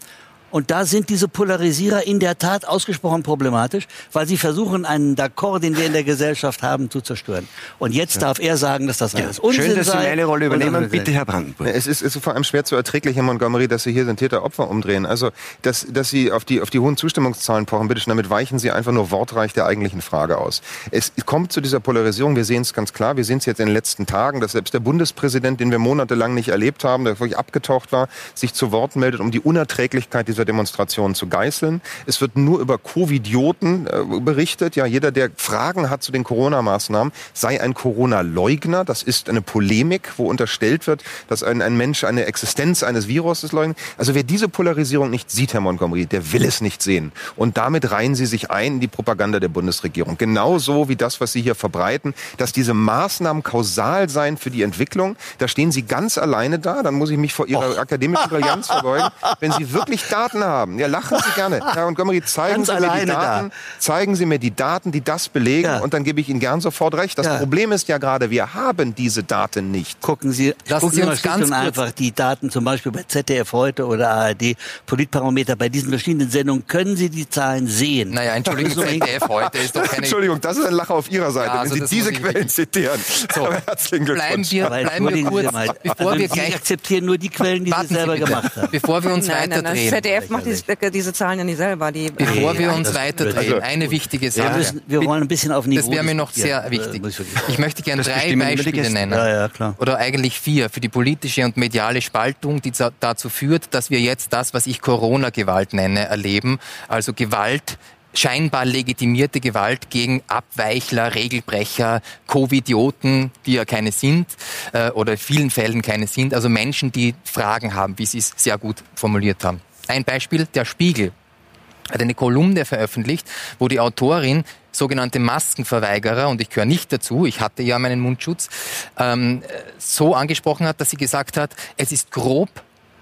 Und da sind diese Polarisierer in der Tat ausgesprochen problematisch, weil sie versuchen, einen D'accord, den wir in der Gesellschaft haben, zu zerstören. Und jetzt ja. darf er sagen, dass das alles ja. Unsinn Schön, dass sei. Sie eine Rolle übernehmen. Bitte, Herr Brandenburg. Es ist, ist vor allem schwer zu erträglich, Herr Montgomery, dass Sie hier den Täter-Opfer umdrehen. Also, dass, dass Sie auf die, auf die hohen Zustimmungszahlen pochen, bitte schön, damit weichen Sie einfach nur wortreich der eigentlichen Frage aus. Es kommt zu dieser Polarisierung, wir sehen es ganz klar, wir sehen es jetzt in den letzten Tagen, dass selbst der Bundespräsident, den wir monatelang nicht erlebt haben, der wirklich abgetaucht war, sich zu Wort meldet, um die Unerträglichkeit dieser dieser Demonstration zu geißeln. Es wird nur über Covidioten äh, berichtet. Ja, jeder, der Fragen hat zu den Corona-Maßnahmen, sei ein Corona-Leugner. Das ist eine Polemik, wo unterstellt wird, dass ein, ein Mensch eine Existenz eines Virus leugnet. Also wer diese Polarisierung nicht sieht, Herr Montgomery, der will es nicht sehen. Und damit reihen Sie sich ein in die Propaganda der Bundesregierung. Genauso wie das, was Sie hier verbreiten, dass diese Maßnahmen kausal seien für die Entwicklung. Da stehen Sie ganz alleine da. Dann muss ich mich vor Ihrer Och. akademischen Brillanz (laughs) verbeugen. Wenn Sie wirklich Daten haben, ja, lachen Sie gerne. (laughs) Herr Montgomery, zeigen Sie mir die Daten, da. zeigen Sie mir die Daten, die das belegen. Ja. Und dann gebe ich Ihnen gern sofort recht. Das ja. Problem ist ja gerade, wir haben diese Daten nicht. Gucken Sie, Lassen gucken Sie uns ganz einfach die Daten, zum Beispiel bei ZDF heute oder ARD, Politparameter, bei diesen verschiedenen Sendungen, können Sie die Zahlen sehen? Naja, Entschuldigung, ZDF heute ist doch keine... (laughs) Entschuldigung, das ist ein Lacher auf Ihrer Seite, ja, also wenn Sie diese Quellen zitieren. So, herzlichen Glückwunsch. Bleiben wir, bleiben wir kurz, bevor also wir gleich... akzeptieren nur die Quellen, die Sie selber gemacht haben. Bevor wir uns nein, nein, nein, ZDF macht diese, diese, Zahlen ja nicht selber. Die, bevor wir uns weiterdrehen, also, eine wichtige Sache. Wir, müssen, wir wollen ein bisschen auf Niveau... Das wäre mir noch sehr wichtig. Ich möchte gerne drei Beispiele nennen. Oder eigentlich vier für die politische und mediale Spaltung, die dazu führt, dass wir jetzt das, was ich Corona-Gewalt nenne, erleben. Also Gewalt scheinbar legitimierte Gewalt gegen Abweichler, Regelbrecher, Covidioten, die ja keine sind äh, oder in vielen Fällen keine sind, also Menschen, die Fragen haben, wie Sie es sehr gut formuliert haben. Ein Beispiel, der Spiegel hat eine Kolumne veröffentlicht, wo die Autorin sogenannte Maskenverweigerer, und ich gehöre nicht dazu, ich hatte ja meinen Mundschutz, ähm, so angesprochen hat, dass sie gesagt hat, es ist grob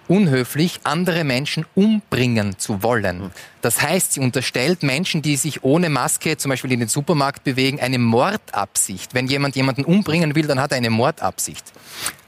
unhöflich, andere Menschen umbringen zu wollen. Das heißt, sie unterstellt Menschen, die sich ohne Maske zum Beispiel in den Supermarkt bewegen, eine Mordabsicht. Wenn jemand jemanden umbringen will, dann hat er eine Mordabsicht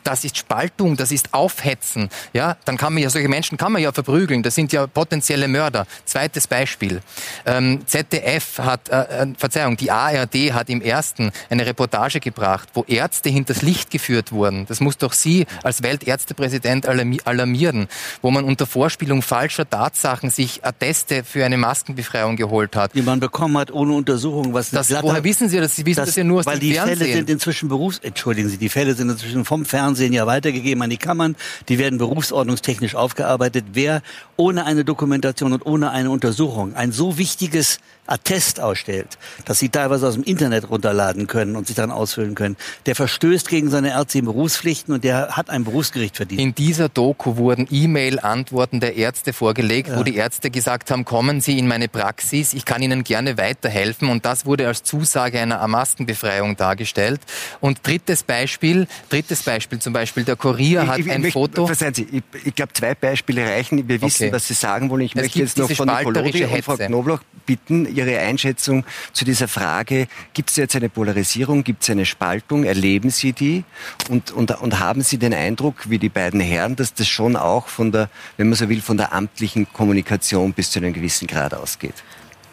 das ist Spaltung, das ist Aufhetzen. Ja, dann kann man ja solche Menschen kann man ja verprügeln. Das sind ja potenzielle Mörder. Zweites Beispiel: ähm, ZDF hat, äh, äh, Verzeihung, die ARD hat im ersten eine Reportage gebracht, wo Ärzte hinters Licht geführt wurden. Das muss doch Sie als Weltärztepräsident alarmieren, wo man unter Vorspielung falscher Tatsachen sich Atteste für eine Maskenbefreiung geholt hat. Die man bekommen hat ohne Untersuchung. Was das, woher wissen Sie das? Sie wissen das, das ja nur aus weil dem die Fernsehen. Fälle sind inzwischen Berufs... Entschuldigen Sie, die Fälle sind inzwischen vom Fernsehen Fernsehen ja weitergegeben an die Kammern. Die werden berufsordnungstechnisch aufgearbeitet. Wer ohne eine Dokumentation und ohne eine Untersuchung ein so wichtiges Attest ausstellt, dass sie teilweise aus dem Internet runterladen können und sich dann ausfüllen können, der verstößt gegen seine ärztlichen Berufspflichten und der hat ein Berufsgericht verdient. In dieser Doku wurden E-Mail-Antworten der Ärzte vorgelegt, ja. wo die Ärzte gesagt haben, kommen Sie in meine Praxis, ich kann Ihnen gerne weiterhelfen und das wurde als Zusage einer Maskenbefreiung dargestellt. Und drittes Beispiel, drittes Beispiel zum Beispiel, der Kurier hat ich, ich, ein ich, Foto. Verzeihen Sie, ich, ich glaube zwei Beispiele reichen. Wir wissen, okay. was Sie sagen wollen. Ich es möchte jetzt noch von Nicolodi und Frau Knobloch bitten, Ihre Einschätzung zu dieser Frage, gibt es jetzt eine Polarisierung, gibt es eine Spaltung, erleben Sie die und, und, und haben Sie den Eindruck, wie die beiden Herren, dass das schon auch von der, wenn man so will, von der amtlichen Kommunikation bis zu einem gewissen Grad ausgeht?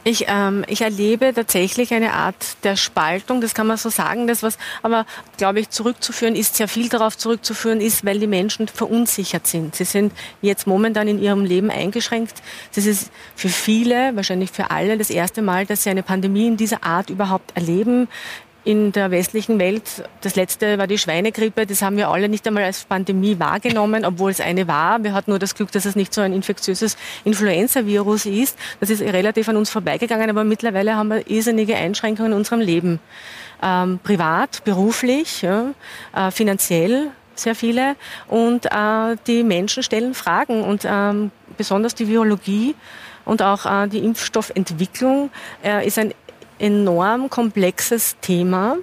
Ich, ähm, ich erlebe tatsächlich eine Art der Spaltung, das kann man so sagen. Das, was aber, glaube ich, zurückzuführen ist, sehr viel darauf zurückzuführen ist, weil die Menschen verunsichert sind. Sie sind jetzt momentan in ihrem Leben eingeschränkt. Das ist für viele, wahrscheinlich für alle, das erste Mal, dass sie eine Pandemie in dieser Art überhaupt erleben in der westlichen Welt. Das letzte war die Schweinegrippe. Das haben wir alle nicht einmal als Pandemie wahrgenommen, obwohl es eine war. Wir hatten nur das Glück, dass es nicht so ein infektiöses Influenza-Virus ist. Das ist relativ an uns vorbeigegangen, aber mittlerweile haben wir irrsinnige Einschränkungen in unserem Leben. Ähm, privat, beruflich, ja, äh, finanziell sehr viele. Und äh, die Menschen stellen Fragen und ähm, besonders die Virologie und auch äh, die Impfstoffentwicklung äh, ist ein enorm komplexes Thema,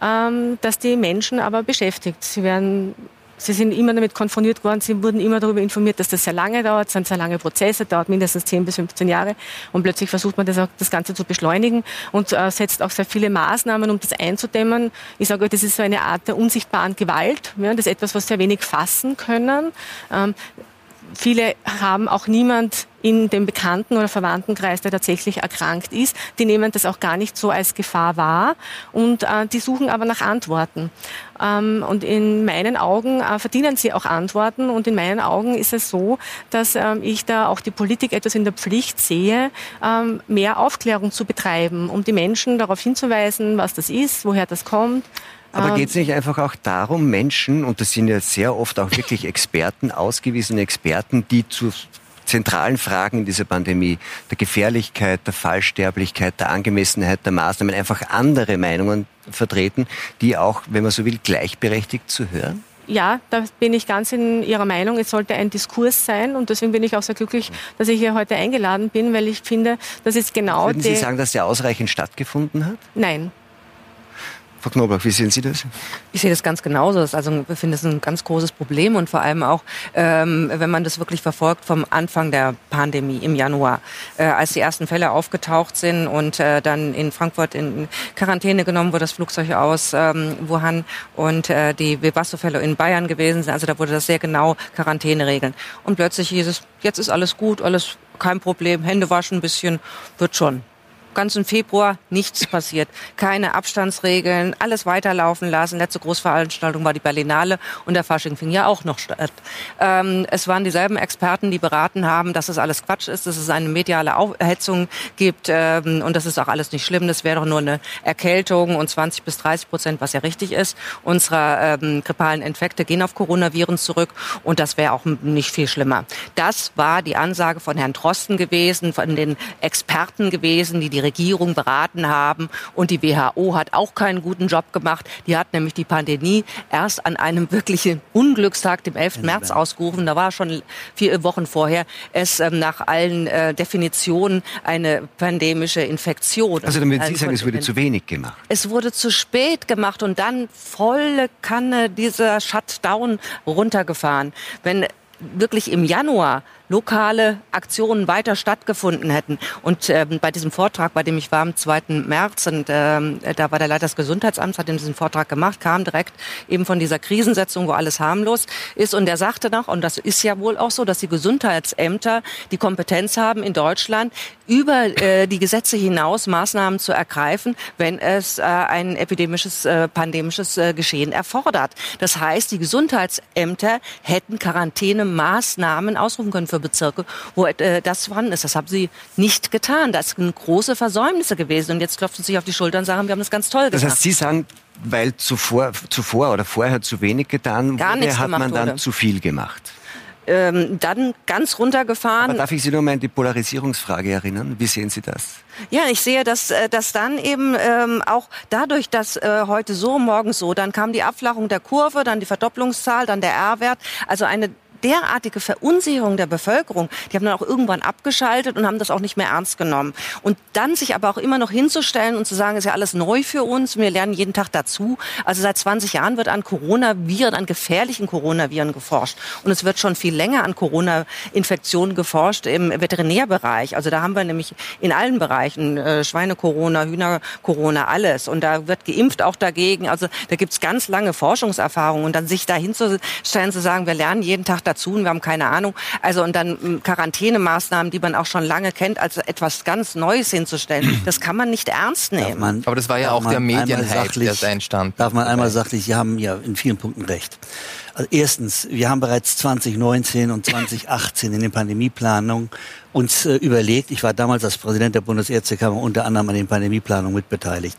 ähm, das die Menschen aber beschäftigt. Sie werden Sie sind immer damit konfrontiert worden, sie wurden immer darüber informiert, dass das sehr lange dauert, sind sehr lange Prozesse, dauert mindestens 10 bis 15 Jahre und plötzlich versucht man das, auch, das Ganze zu beschleunigen und äh, setzt auch sehr viele Maßnahmen, um das einzudämmen. Ich sage, das ist so eine Art der unsichtbaren Gewalt, ja, das ist etwas, was sehr wenig fassen können. Ähm, Viele haben auch niemand in dem Bekannten- oder Verwandtenkreis, der tatsächlich erkrankt ist. Die nehmen das auch gar nicht so als Gefahr wahr und äh, die suchen aber nach Antworten. Ähm, und in meinen Augen äh, verdienen sie auch Antworten und in meinen Augen ist es so, dass ähm, ich da auch die Politik etwas in der Pflicht sehe, ähm, mehr Aufklärung zu betreiben, um die Menschen darauf hinzuweisen, was das ist, woher das kommt. Aber ähm, geht es nicht einfach auch darum, Menschen, und das sind ja sehr oft auch wirklich (laughs) Experten, ausgewiesene Experten, die zu zentralen Fragen in dieser Pandemie, der Gefährlichkeit, der Fallsterblichkeit, der Angemessenheit der Maßnahmen, einfach andere Meinungen vertreten, die auch, wenn man so will, gleichberechtigt zu hören? ja, da bin ich ganz in Ihrer Meinung. Es sollte ein Diskurs sein und deswegen bin ich auch sehr glücklich, dass ich hier heute eingeladen bin, weil ich finde, das ist genau. Würden Sie sagen, dass der ausreichend stattgefunden hat? Nein, Frau Knoblauch, wie sehen Sie das? Ich sehe das ganz genauso. Also ich finde es ein ganz großes Problem und vor allem auch, ähm, wenn man das wirklich verfolgt vom Anfang der Pandemie im Januar, äh, als die ersten Fälle aufgetaucht sind und äh, dann in Frankfurt in Quarantäne genommen wurde, das Flugzeug aus ähm, Wuhan und äh, die Webasto-Fälle in Bayern gewesen sind. Also da wurde das sehr genau Quarantäne regeln. Und plötzlich hieß es, jetzt ist alles gut, alles kein Problem, Hände waschen ein bisschen, wird schon ganzen Februar nichts passiert. Keine Abstandsregeln, alles weiterlaufen lassen. Letzte Großveranstaltung war die Berlinale und der Fasching fing ja auch noch statt. Ähm, es waren dieselben Experten, die beraten haben, dass es alles Quatsch ist, dass es eine mediale Erhitzung gibt ähm, und das ist auch alles nicht schlimm. Das wäre doch nur eine Erkältung und 20 bis 30 Prozent, was ja richtig ist, unserer ähm, grippalen Infekte gehen auf Coronaviren zurück und das wäre auch nicht viel schlimmer. Das war die Ansage von Herrn Drosten gewesen, von den Experten gewesen, die die Regierung beraten haben. Und die WHO hat auch keinen guten Job gemacht. Die hat nämlich die Pandemie erst an einem wirklichen Unglückstag, dem 11. März, ausgerufen. Da war schon vier Wochen vorher es ähm, nach allen äh, Definitionen eine pandemische Infektion. Also damit Sie sagen, es wurde zu wenig gemacht. Es wurde zu spät gemacht und dann volle Kanne dieser Shutdown runtergefahren. Wenn wirklich im Januar lokale Aktionen weiter stattgefunden hätten. Und ähm, bei diesem Vortrag, bei dem ich war am 2. März, und ähm, da war der Leiter des Gesundheitsamts, hat diesen Vortrag gemacht, kam direkt eben von dieser Krisensetzung, wo alles harmlos ist. Und er sagte noch, und das ist ja wohl auch so, dass die Gesundheitsämter die Kompetenz haben, in Deutschland über äh, die Gesetze hinaus Maßnahmen zu ergreifen, wenn es äh, ein epidemisches, äh, pandemisches äh, Geschehen erfordert. Das heißt, die Gesundheitsämter hätten Quarantänemaßnahmen ausrufen können Bezirke, wo äh, das vorhanden ist. Das haben sie nicht getan. Das sind große Versäumnisse gewesen. Und jetzt klopfen sie sich auf die Schulter und sagen, wir haben das ganz toll gemacht. Das heißt, Sie sagen, weil zuvor, zuvor oder vorher zu wenig getan Gar wurde, hat man dann wurde. zu viel gemacht. ähm, dann ganz runtergefahren. Aber darf ich Sie nur mal an die Polarisierungsfrage erinnern? Wie sehen Sie das? Ja, ich sehe, dass, äh, dass dann eben ähm, auch dadurch, dass äh, heute so, morgen so, dann kam die Abflachung der Kurve, dann die Verdopplungszahl, dann der R-Wert, also eine derartige Verunsicherung der Bevölkerung, die haben dann auch irgendwann abgeschaltet und haben das auch nicht mehr ernst genommen. Und dann sich aber auch immer noch hinzustellen und zu sagen, es ist ja alles neu für uns, wir lernen jeden Tag dazu. Also seit 20 Jahren wird an Coronaviren, an gefährlichen Coronaviren geforscht. Und es wird schon viel länger an Corona-Infektionen geforscht im Veterinärbereich. Also da haben wir nämlich in allen Bereichen äh, Schweine-Corona, Hühner-Corona, alles. Und da wird geimpft auch dagegen. Also da gibt's ganz lange Forschungserfahrungen. Und dann sich da hinzustellen, zu sagen, wir lernen jeden Tag dazu und wir haben keine Ahnung. Also und dann ähm, Quarantänemaßnahmen, die man auch schon lange kennt, als etwas ganz Neues hinzustellen, (clears throat) das kann man nicht ernst nehmen. man, Aber das war ja auch der Medienhype, der da entstand. Darf man einmal sachlich, Sie haben ja in vielen Punkten recht. Also erstens, wir haben bereits 2019 und 2018 in den Pandemieplanungen uns äh, überlegt, ich war damals als Präsident der Bundesärztekammer unter anderem an den Pandemieplanungen mitbeteiligt.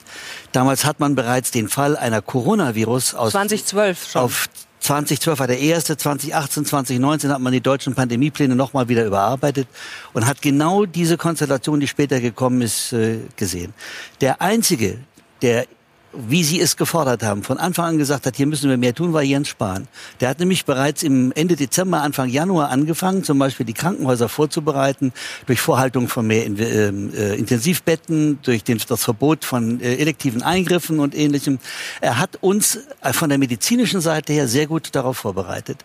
Damals hat man bereits den Fall einer Coronavirus aus 2012 schon. auf 2012 war der erste, 2018, 2019 hat man die deutschen Pandemiepläne nochmal wieder überarbeitet und hat genau diese Konstellation, die später gekommen ist, äh, gesehen. Der einzige, der wie Sie es gefordert haben, von Anfang an gesagt hat, hier müssen wir mehr tun, war Jens Spahn. Der hat nämlich bereits im Ende Dezember, Anfang Januar angefangen, zum Beispiel die Krankenhäuser vorzubereiten, durch Vorhaltung von mehr ähm, äh, Intensivbetten, durch das Verbot von äh, elektiven Eingriffen und ähnlichem. Er hat uns äh, von der medizinischen Seite her sehr gut darauf vorbereitet.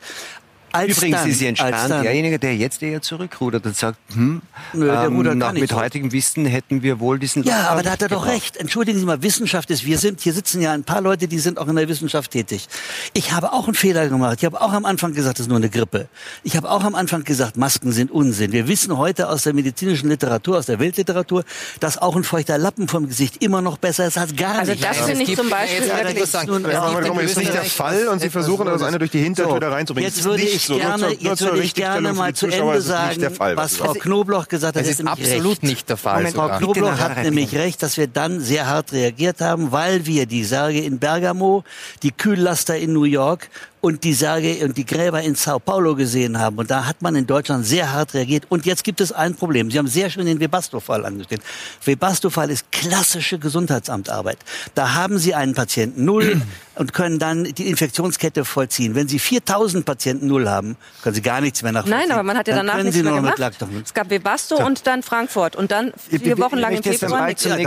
Als Übrigens dann, ist Spahn dann- derjenige, der jetzt eher zurückrudert und sagt, hm, Nö, der ähm, nach, mit heutigem Wissen hätten wir wohl diesen Ja, Lockdown aber da hat er doch gebraucht. recht. Entschuldigen Sie mal, Wissenschaft ist, wir sind, hier sitzen ja ein paar Leute, die sind auch in der Wissenschaft tätig. Ich habe auch einen Fehler gemacht. Ich habe auch am Anfang gesagt, das ist nur eine Grippe. Ich habe auch am Anfang gesagt, Masken sind Unsinn. Wir wissen heute aus der medizinischen Literatur, aus der Weltliteratur, dass auch ein feuchter Lappen vom Gesicht immer noch besser ist als gar Also nicht. das Ja, finde ich zum ja, Beispiel ich ja, Warum ist nicht der Fall und Sie versuchen das eine durch die Hintertür So, reinzubringen? Jetzt würde nicht ich so. Nur gerne, zur- nur jetzt würde ich gerne mal zu Ende ist sagen, der Fall, was Frau sagen. Knoblauch gesagt hat. Es ist nämlich absolut recht. nicht der Fall. Moment, Frau Knobloch hat nämlich recht, dass wir dann sehr hart reagiert haben, weil wir die Särge in Bergamo, die Kühllaster in New York und die Särge und die Gräber in Sao Paulo gesehen haben. Und da hat man in Deutschland sehr hart reagiert. Und jetzt gibt es ein Problem. Sie haben sehr schön den Webasto-Fall angestellt. Webasto-Fall ist klassische Gesundheitsamtarbeit. Da haben Sie einen Patienten null (clears throat) und können dann die Infektionskette vollziehen. Wenn Sie 4000 Patienten null haben, können Sie gar nichts mehr nachvollziehen. Nein, aber man hat ja danach nichts mehr gemacht. Es gab Webasto so. und dann Frankfurt und dann vier Wochen lang im Februar. Ich möchte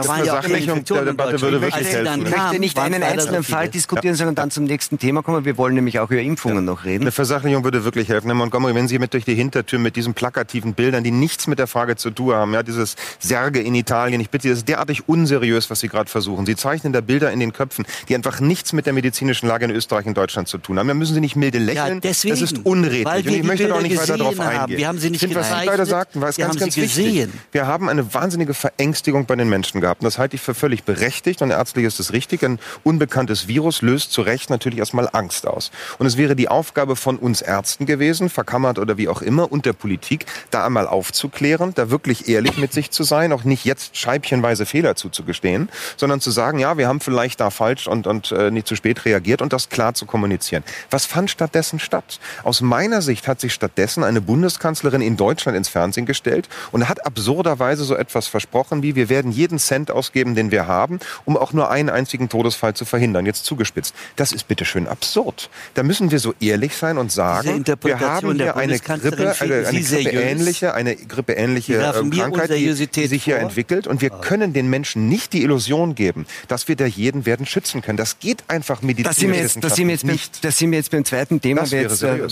nicht einen einzelnen Fall diskutieren, sondern dann zum nächsten Thema kommen. Wir wollen nämlich auch über Impfungen noch reden. Eine Versachlichung würde wirklich helfen. Herr Montgomery, wenn Sie mit durch die Hintertür mit diesen plakativen Bildern, die nichts mit der Frage zu tun haben, ja, dieses Särge in Italien, ich bitte Sie, das ist derartig unseriös, was Sie gerade versuchen. Sie zeichnen da Bilder in den Köpfen, die einfach nichts mit der medizinischen Lage in Österreich und Deutschland zu tun haben. Da müssen Sie nicht milde lächeln. Ja, deswegen, das ist unredlich. Und ich möchte da auch nicht weiter darauf eingehen. Wir haben sie nicht Sind, was Sie beide sagten, war es ganz, ganz wichtig. Wir haben eine wahnsinnige Verängstigung bei den Menschen gehabt. Und das halte ich für völlig berechtigt und ärztlich ist es richtig. Ein unbekanntes Virus löst zu Recht natürlich erstmal Angst aus. Und es wäre die Aufgabe von uns Ärzten gewesen, verkammert oder wie auch immer, und der Politik, da einmal aufzuklären, da wirklich ehrlich mit sich zu sein, auch nicht jetzt scheibchenweise Fehler zuzugestehen, sondern zu sagen, ja, wir haben vielleicht da falsch und, und äh, nicht zu spät reagiert und das klar zu kommunizieren. Was fand stattdessen statt? Aus meiner Sicht hat sich stattdessen eine Bundeskanzlerin in Deutschland ins Fernsehen gestellt und hat absurderweise so etwas versprochen wie, wir werden jeden Cent ausgeben, den wir haben, um auch nur einen einzigen Todesfall zu verhindern. Jetzt zugespitzt. Das ist bitteschön absurd. Da müssen wir so ehrlich sein und sagen, wir haben hier eine Grippe, eine, eine grippeähnliche, eine grippeähnliche äh, Krankheit, die, die, sich hier vor? entwickelt und wir ah. können den Menschen nicht die Illusion geben, dass wir da jeden werden schützen können. Das geht einfach medizinisch jetzt, da sind wir jetzt, beim, da sind wir jetzt beim zweiten Thema, das, jetzt, äh,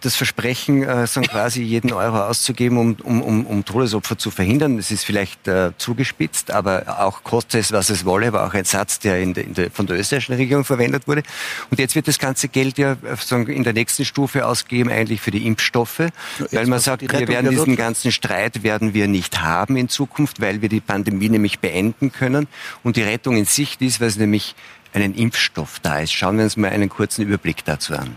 das Versprechen, äh, so (laughs) quasi jeden Euro auszugeben, um, um, um, um Todesopfer zu verhindern. Das ist vielleicht äh, zugespitzt, aber auch kostet es, was es wolle, war auch ein Satz, der, in der, in der von der österreichischen Regierung verwendet wurde. Und jetzt wird das ganze Geld ja in der nächsten Stufe ausgegeben, eigentlich für die Impfstoffe, ja, weil man sagt, wir werden diesen ganzen Streit werden wir nicht haben in Zukunft, weil wir die Pandemie nämlich beenden können und die Rettung in Sicht ist, weil es nämlich einen Impfstoff da ist. Schauen wir uns mal einen kurzen Überblick dazu an.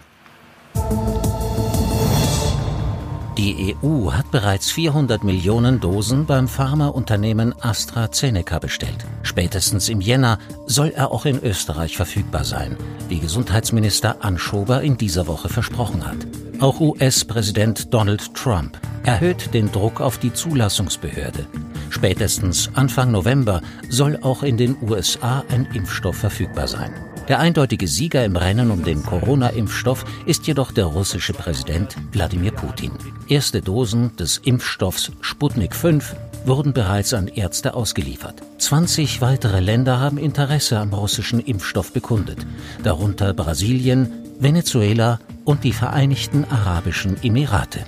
Die EU hat bereits 400 Millionen Dosen beim Pharmaunternehmen AstraZeneca bestellt. Spätestens im Jänner soll er auch in Österreich verfügbar sein, wie Gesundheitsminister Anschober in dieser Woche versprochen hat. Auch US-Präsident Donald Trump erhöht den Druck auf die Zulassungsbehörde. Spätestens Anfang November soll auch in den USA ein Impfstoff verfügbar sein. Der eindeutige Sieger im Rennen um den Corona-Impfstoff ist jedoch der russische Präsident Wladimir Putin. Erste Dosen des Impfstoffs Sputnik 5 wurden bereits an Ärzte ausgeliefert. 20 weitere Länder haben Interesse am russischen Impfstoff bekundet, darunter Brasilien, Venezuela und die Vereinigten Arabischen Emirate.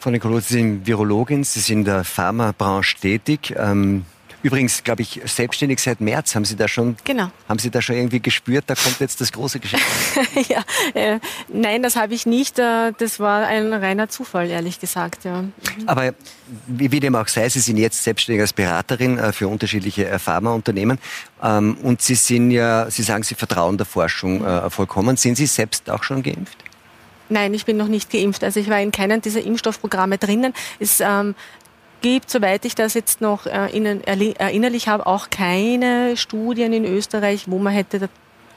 Frau Nicolo, Sie sind Virologin, Sie sind in der Pharmabranche tätig. Ähm, übrigens, glaube ich, selbstständig seit März. Haben Sie da schon, genau. haben Sie da schon irgendwie gespürt, da kommt jetzt das große Geschäft? (laughs) ja, äh, nein, das habe ich nicht. Äh, das war ein reiner Zufall, ehrlich gesagt. Ja. Mhm. Aber wie, wie, dem auch sei, Sie sind jetzt selbstständig als Beraterin äh, für unterschiedliche äh, Pharmaunternehmen. Ähm, und Sie sind ja, Sie sagen, Sie vertrauen der Forschung äh, vollkommen. Sind Sie selbst auch schon geimpft? Nein, ich bin noch nicht geimpft. Also ich war in keinem dieser Impfstoffprogramme drinnen. Es ähm, gibt, soweit ich das jetzt noch äh, erinnerlich habe, auch keine Studien in Österreich, wo man hätte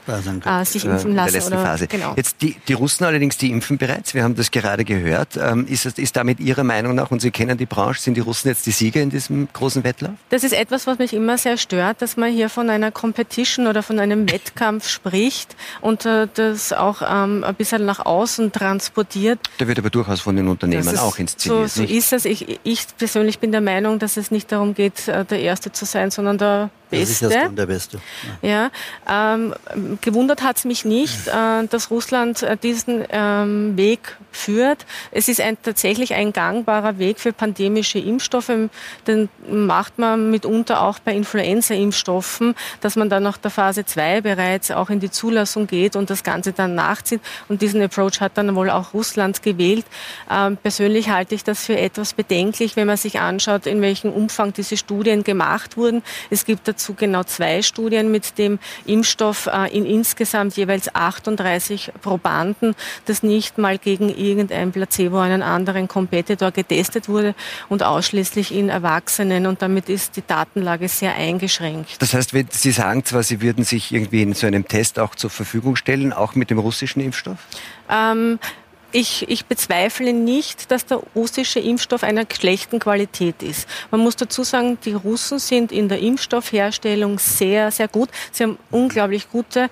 äh, sich impfen lassen. Der letzten oder, Phase. Genau. Jetzt die, die Russen allerdings, die impfen bereits. Wir haben das gerade gehört. Ähm, ist, ist damit Ihrer Meinung nach, und Sie kennen die Branche, sind die Russen jetzt die Sieger in diesem großen Wettlauf? Das ist etwas, was mich immer sehr stört, dass man hier von einer Competition oder von einem Wettkampf (laughs) spricht und äh, das auch ähm, ein bisschen nach außen transportiert. Da wird aber durchaus von den Unternehmen ist, auch inszeniert. So, so ist es. Ich, ich persönlich bin der Meinung, dass es nicht darum geht, äh, der Erste zu sein, sondern der Beste. Ist der Beste. Ja, ja ähm, gewundert hat es mich nicht, äh, dass Russland äh, diesen ähm, Weg führt. Es ist ein, tatsächlich ein gangbarer Weg für pandemische Impfstoffe. Den macht man mitunter auch bei Influenza-Impfstoffen, dass man dann nach der Phase 2 bereits auch in die Zulassung geht und das Ganze dann nachzieht. Und diesen Approach hat dann wohl auch Russland gewählt. Ähm, persönlich halte ich das für etwas bedenklich, wenn man sich anschaut, in welchem Umfang diese Studien gemacht wurden. Es gibt dazu genau zwei Studien mit dem Impfstoff äh, in insgesamt jeweils 38 Probanden, das nicht mal gegen irgendein Placebo, einen anderen Competitor getestet wurde und ausschließlich in Erwachsenen. Und damit ist die Datenlage sehr eingeschränkt. Das heißt, Sie sagen zwar, Sie würden sich irgendwie in so einem Test auch zur Verfügung stellen, auch mit dem russischen Impfstoff? Ähm, ich, ich, bezweifle nicht, dass der russische Impfstoff einer schlechten Qualität ist. Man muss dazu sagen, die Russen sind in der Impfstoffherstellung sehr, sehr gut. Sie haben unglaublich gute,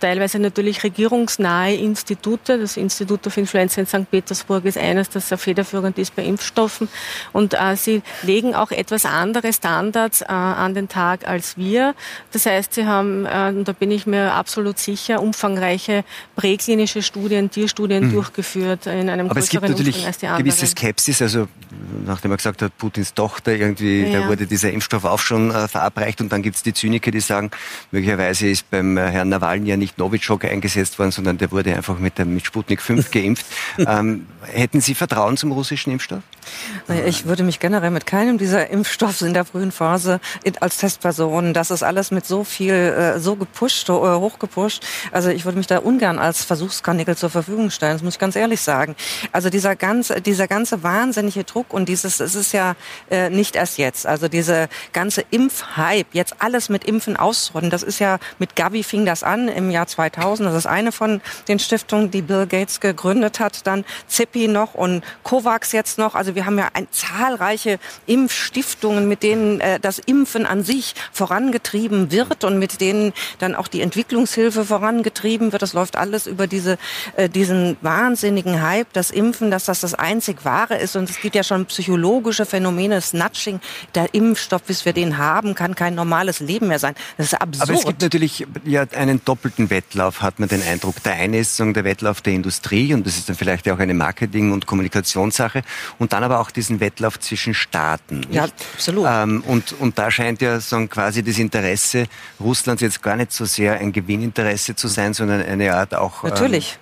teilweise natürlich regierungsnahe Institute. Das Institut of Influenza in St. Petersburg ist eines, das sehr federführend ist bei Impfstoffen. Und äh, sie legen auch etwas andere Standards äh, an den Tag als wir. Das heißt, sie haben, äh, und da bin ich mir absolut sicher, umfangreiche präklinische Studien, Tierstudien mhm. durchgeführt durchgeführt in einem Aber es gibt natürlich gewisse Skepsis, also nachdem er gesagt hat, Putins Tochter irgendwie, ja. da wurde dieser Impfstoff auch schon äh, verabreicht und dann gibt es die Zyniker, die sagen, möglicherweise ist beim äh, Herrn Nawalny ja nicht Novichok eingesetzt worden, sondern der wurde einfach mit, dem, mit Sputnik 5 geimpft. (laughs) ähm, hätten Sie Vertrauen zum russischen Impfstoff? Ich würde mich generell mit keinem dieser Impfstoffe in der frühen Phase als Testperson, das ist alles mit so viel, äh, so gepusht, äh, hochgepusht. Also ich würde mich da ungern als Versuchskanickel zur Verfügung stellen, das muss ich ganz ehrlich ehrlich sagen. Also dieser ganze, dieser ganze wahnsinnige Druck und dieses, es ist ja äh, nicht erst jetzt. Also diese ganze Impfhype, jetzt alles mit Impfen auszurotten, das ist ja mit Gavi fing das an im Jahr 2000. Das ist eine von den Stiftungen, die Bill Gates gegründet hat. Dann Zippy noch und Covax jetzt noch. Also wir haben ja ein, zahlreiche Impfstiftungen, mit denen äh, das Impfen an sich vorangetrieben wird und mit denen dann auch die Entwicklungshilfe vorangetrieben wird. Das läuft alles über diese, äh, diesen wahnsinnigen Hype, das Impfen, dass das das einzig Wahre ist. Und es gibt ja schon psychologische Phänomene, Snatching. Der Impfstoff, bis wir den haben, kann kein normales Leben mehr sein. Das ist absurd. Aber es gibt natürlich ja einen doppelten Wettlauf, hat man den Eindruck. Der eine ist der Wettlauf der Industrie und das ist dann vielleicht auch eine Marketing- und Kommunikationssache. Und dann aber auch diesen Wettlauf zwischen Staaten. Nicht? Ja, absolut. Ähm, und, und da scheint ja sagen, quasi das Interesse Russlands jetzt gar nicht so sehr ein Gewinninteresse zu sein, sondern eine Art auch... Natürlich. Ähm,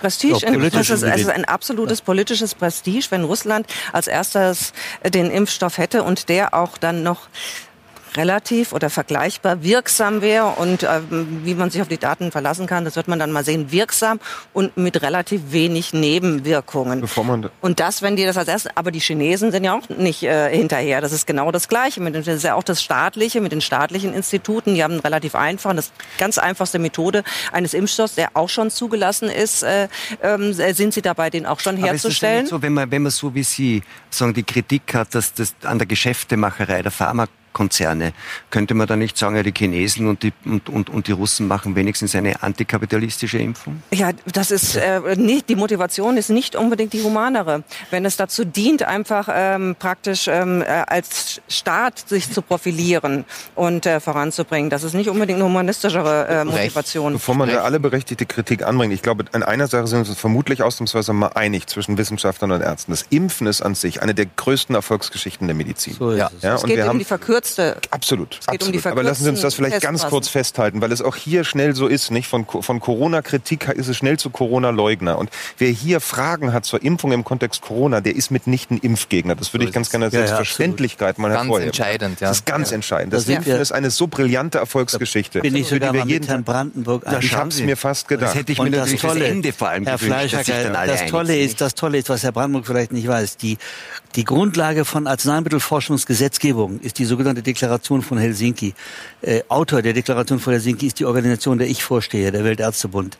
Prestige. Ja, das ist, es ist ein absolutes politisches Prestige, wenn Russland als erstes den Impfstoff hätte und der auch dann noch relativ oder vergleichbar wirksam wäre und äh, wie man sich auf die Daten verlassen kann, das wird man dann mal sehen, wirksam und mit relativ wenig Nebenwirkungen. Bevor man und das, wenn die das als erstes, aber die Chinesen sind ja auch nicht äh, hinterher. Das ist genau das Gleiche. Mit, das ist ja auch das Staatliche, mit den staatlichen Instituten. Die haben relativ einfach, das ganz einfachste Methode eines Impfstoffs, der auch schon zugelassen ist, äh, äh, sind sie dabei, den auch schon herzustellen. so, wenn man, wenn man so wie Sie sagen, die Kritik hat, dass das an der Geschäftemacherei der Pharma Konzerne. Könnte man da nicht sagen, ja, die Chinesen und die, und, und, und die Russen machen wenigstens eine antikapitalistische Impfung? Ja, das ist äh, nicht, die Motivation ist nicht unbedingt die humanere. Wenn es dazu dient, einfach ähm, praktisch ähm, äh, als Staat sich zu profilieren und äh, voranzubringen, das ist nicht unbedingt eine humanistischere äh, Motivation. Bevor man da alle berechtigte Kritik anbringt, ich glaube, an einer Sache sind wir uns vermutlich ausnahmsweise mal einig zwischen Wissenschaftlern und Ärzten. Das Impfen ist an sich eine der größten Erfolgsgeschichten der Medizin. So ja. ja. Es geht und wir um haben die Verkürzung verkürzte. Absolut. Es geht absolut. Um Aber lassen Sie uns das vielleicht ganz kurz festhalten, weil es auch hier schnell so ist, nicht? Von, von Corona-Kritik ist es schnell zu Corona-Leugner. Und wer hier Fragen hat zur Impfung im Kontext Corona, der ist mitnichten Impfgegner. Das würde so ich ganz gerne als ja, Selbstverständlichkeit ja, mal hervorheben. Ganz entscheidend, ja. Das ist ganz ja. entscheidend. Das Impfen ist eine so brillante Erfolgsgeschichte. Bin ich sogar mal mit Herrn Brandenburg ein. Ich habe es mir fast gedacht. Das hätte ich mir natürlich das, Tolle, das Ende vor allem Herr gewünscht, das Tolle ist, das Tolle ist, was Herr Brandenburg vielleicht nicht weiß, die, die Grundlage von Arzneimittelforschungsgesetzgebung ist die sogenannte Deklaration von Helsinki. Äh, Autor der Deklaration von Helsinki ist die Organisation, der ich vorstehe, der Weltärztebund.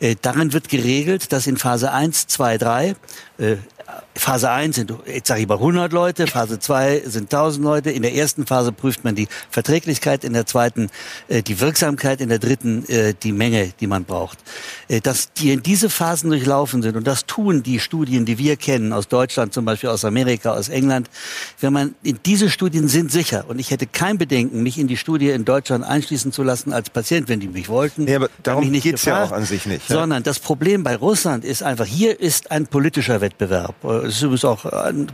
Äh, darin wird geregelt, dass in Phase 1, 2, 3 äh, Phase 1 sind, jetzt sage ich mal 100 Leute, Phase 2 sind 1000 Leute. In der ersten Phase prüft man die Verträglichkeit, in der zweiten äh, die Wirksamkeit, in der dritten äh, die Menge, die man braucht. Äh, dass die in diese Phasen durchlaufen sind und das tun die Studien, die wir kennen, aus Deutschland zum Beispiel, aus Amerika, aus England. Wenn man in diese Studien sind sicher und ich hätte kein Bedenken, mich in die Studie in Deutschland einschließen zu lassen als Patient, wenn die mich wollten. Ja, aber darum geht es ja auch an sich nicht. Ja? Sondern das Problem bei Russland ist einfach, hier ist ein politischer Wettbewerb. Es ist übrigens auch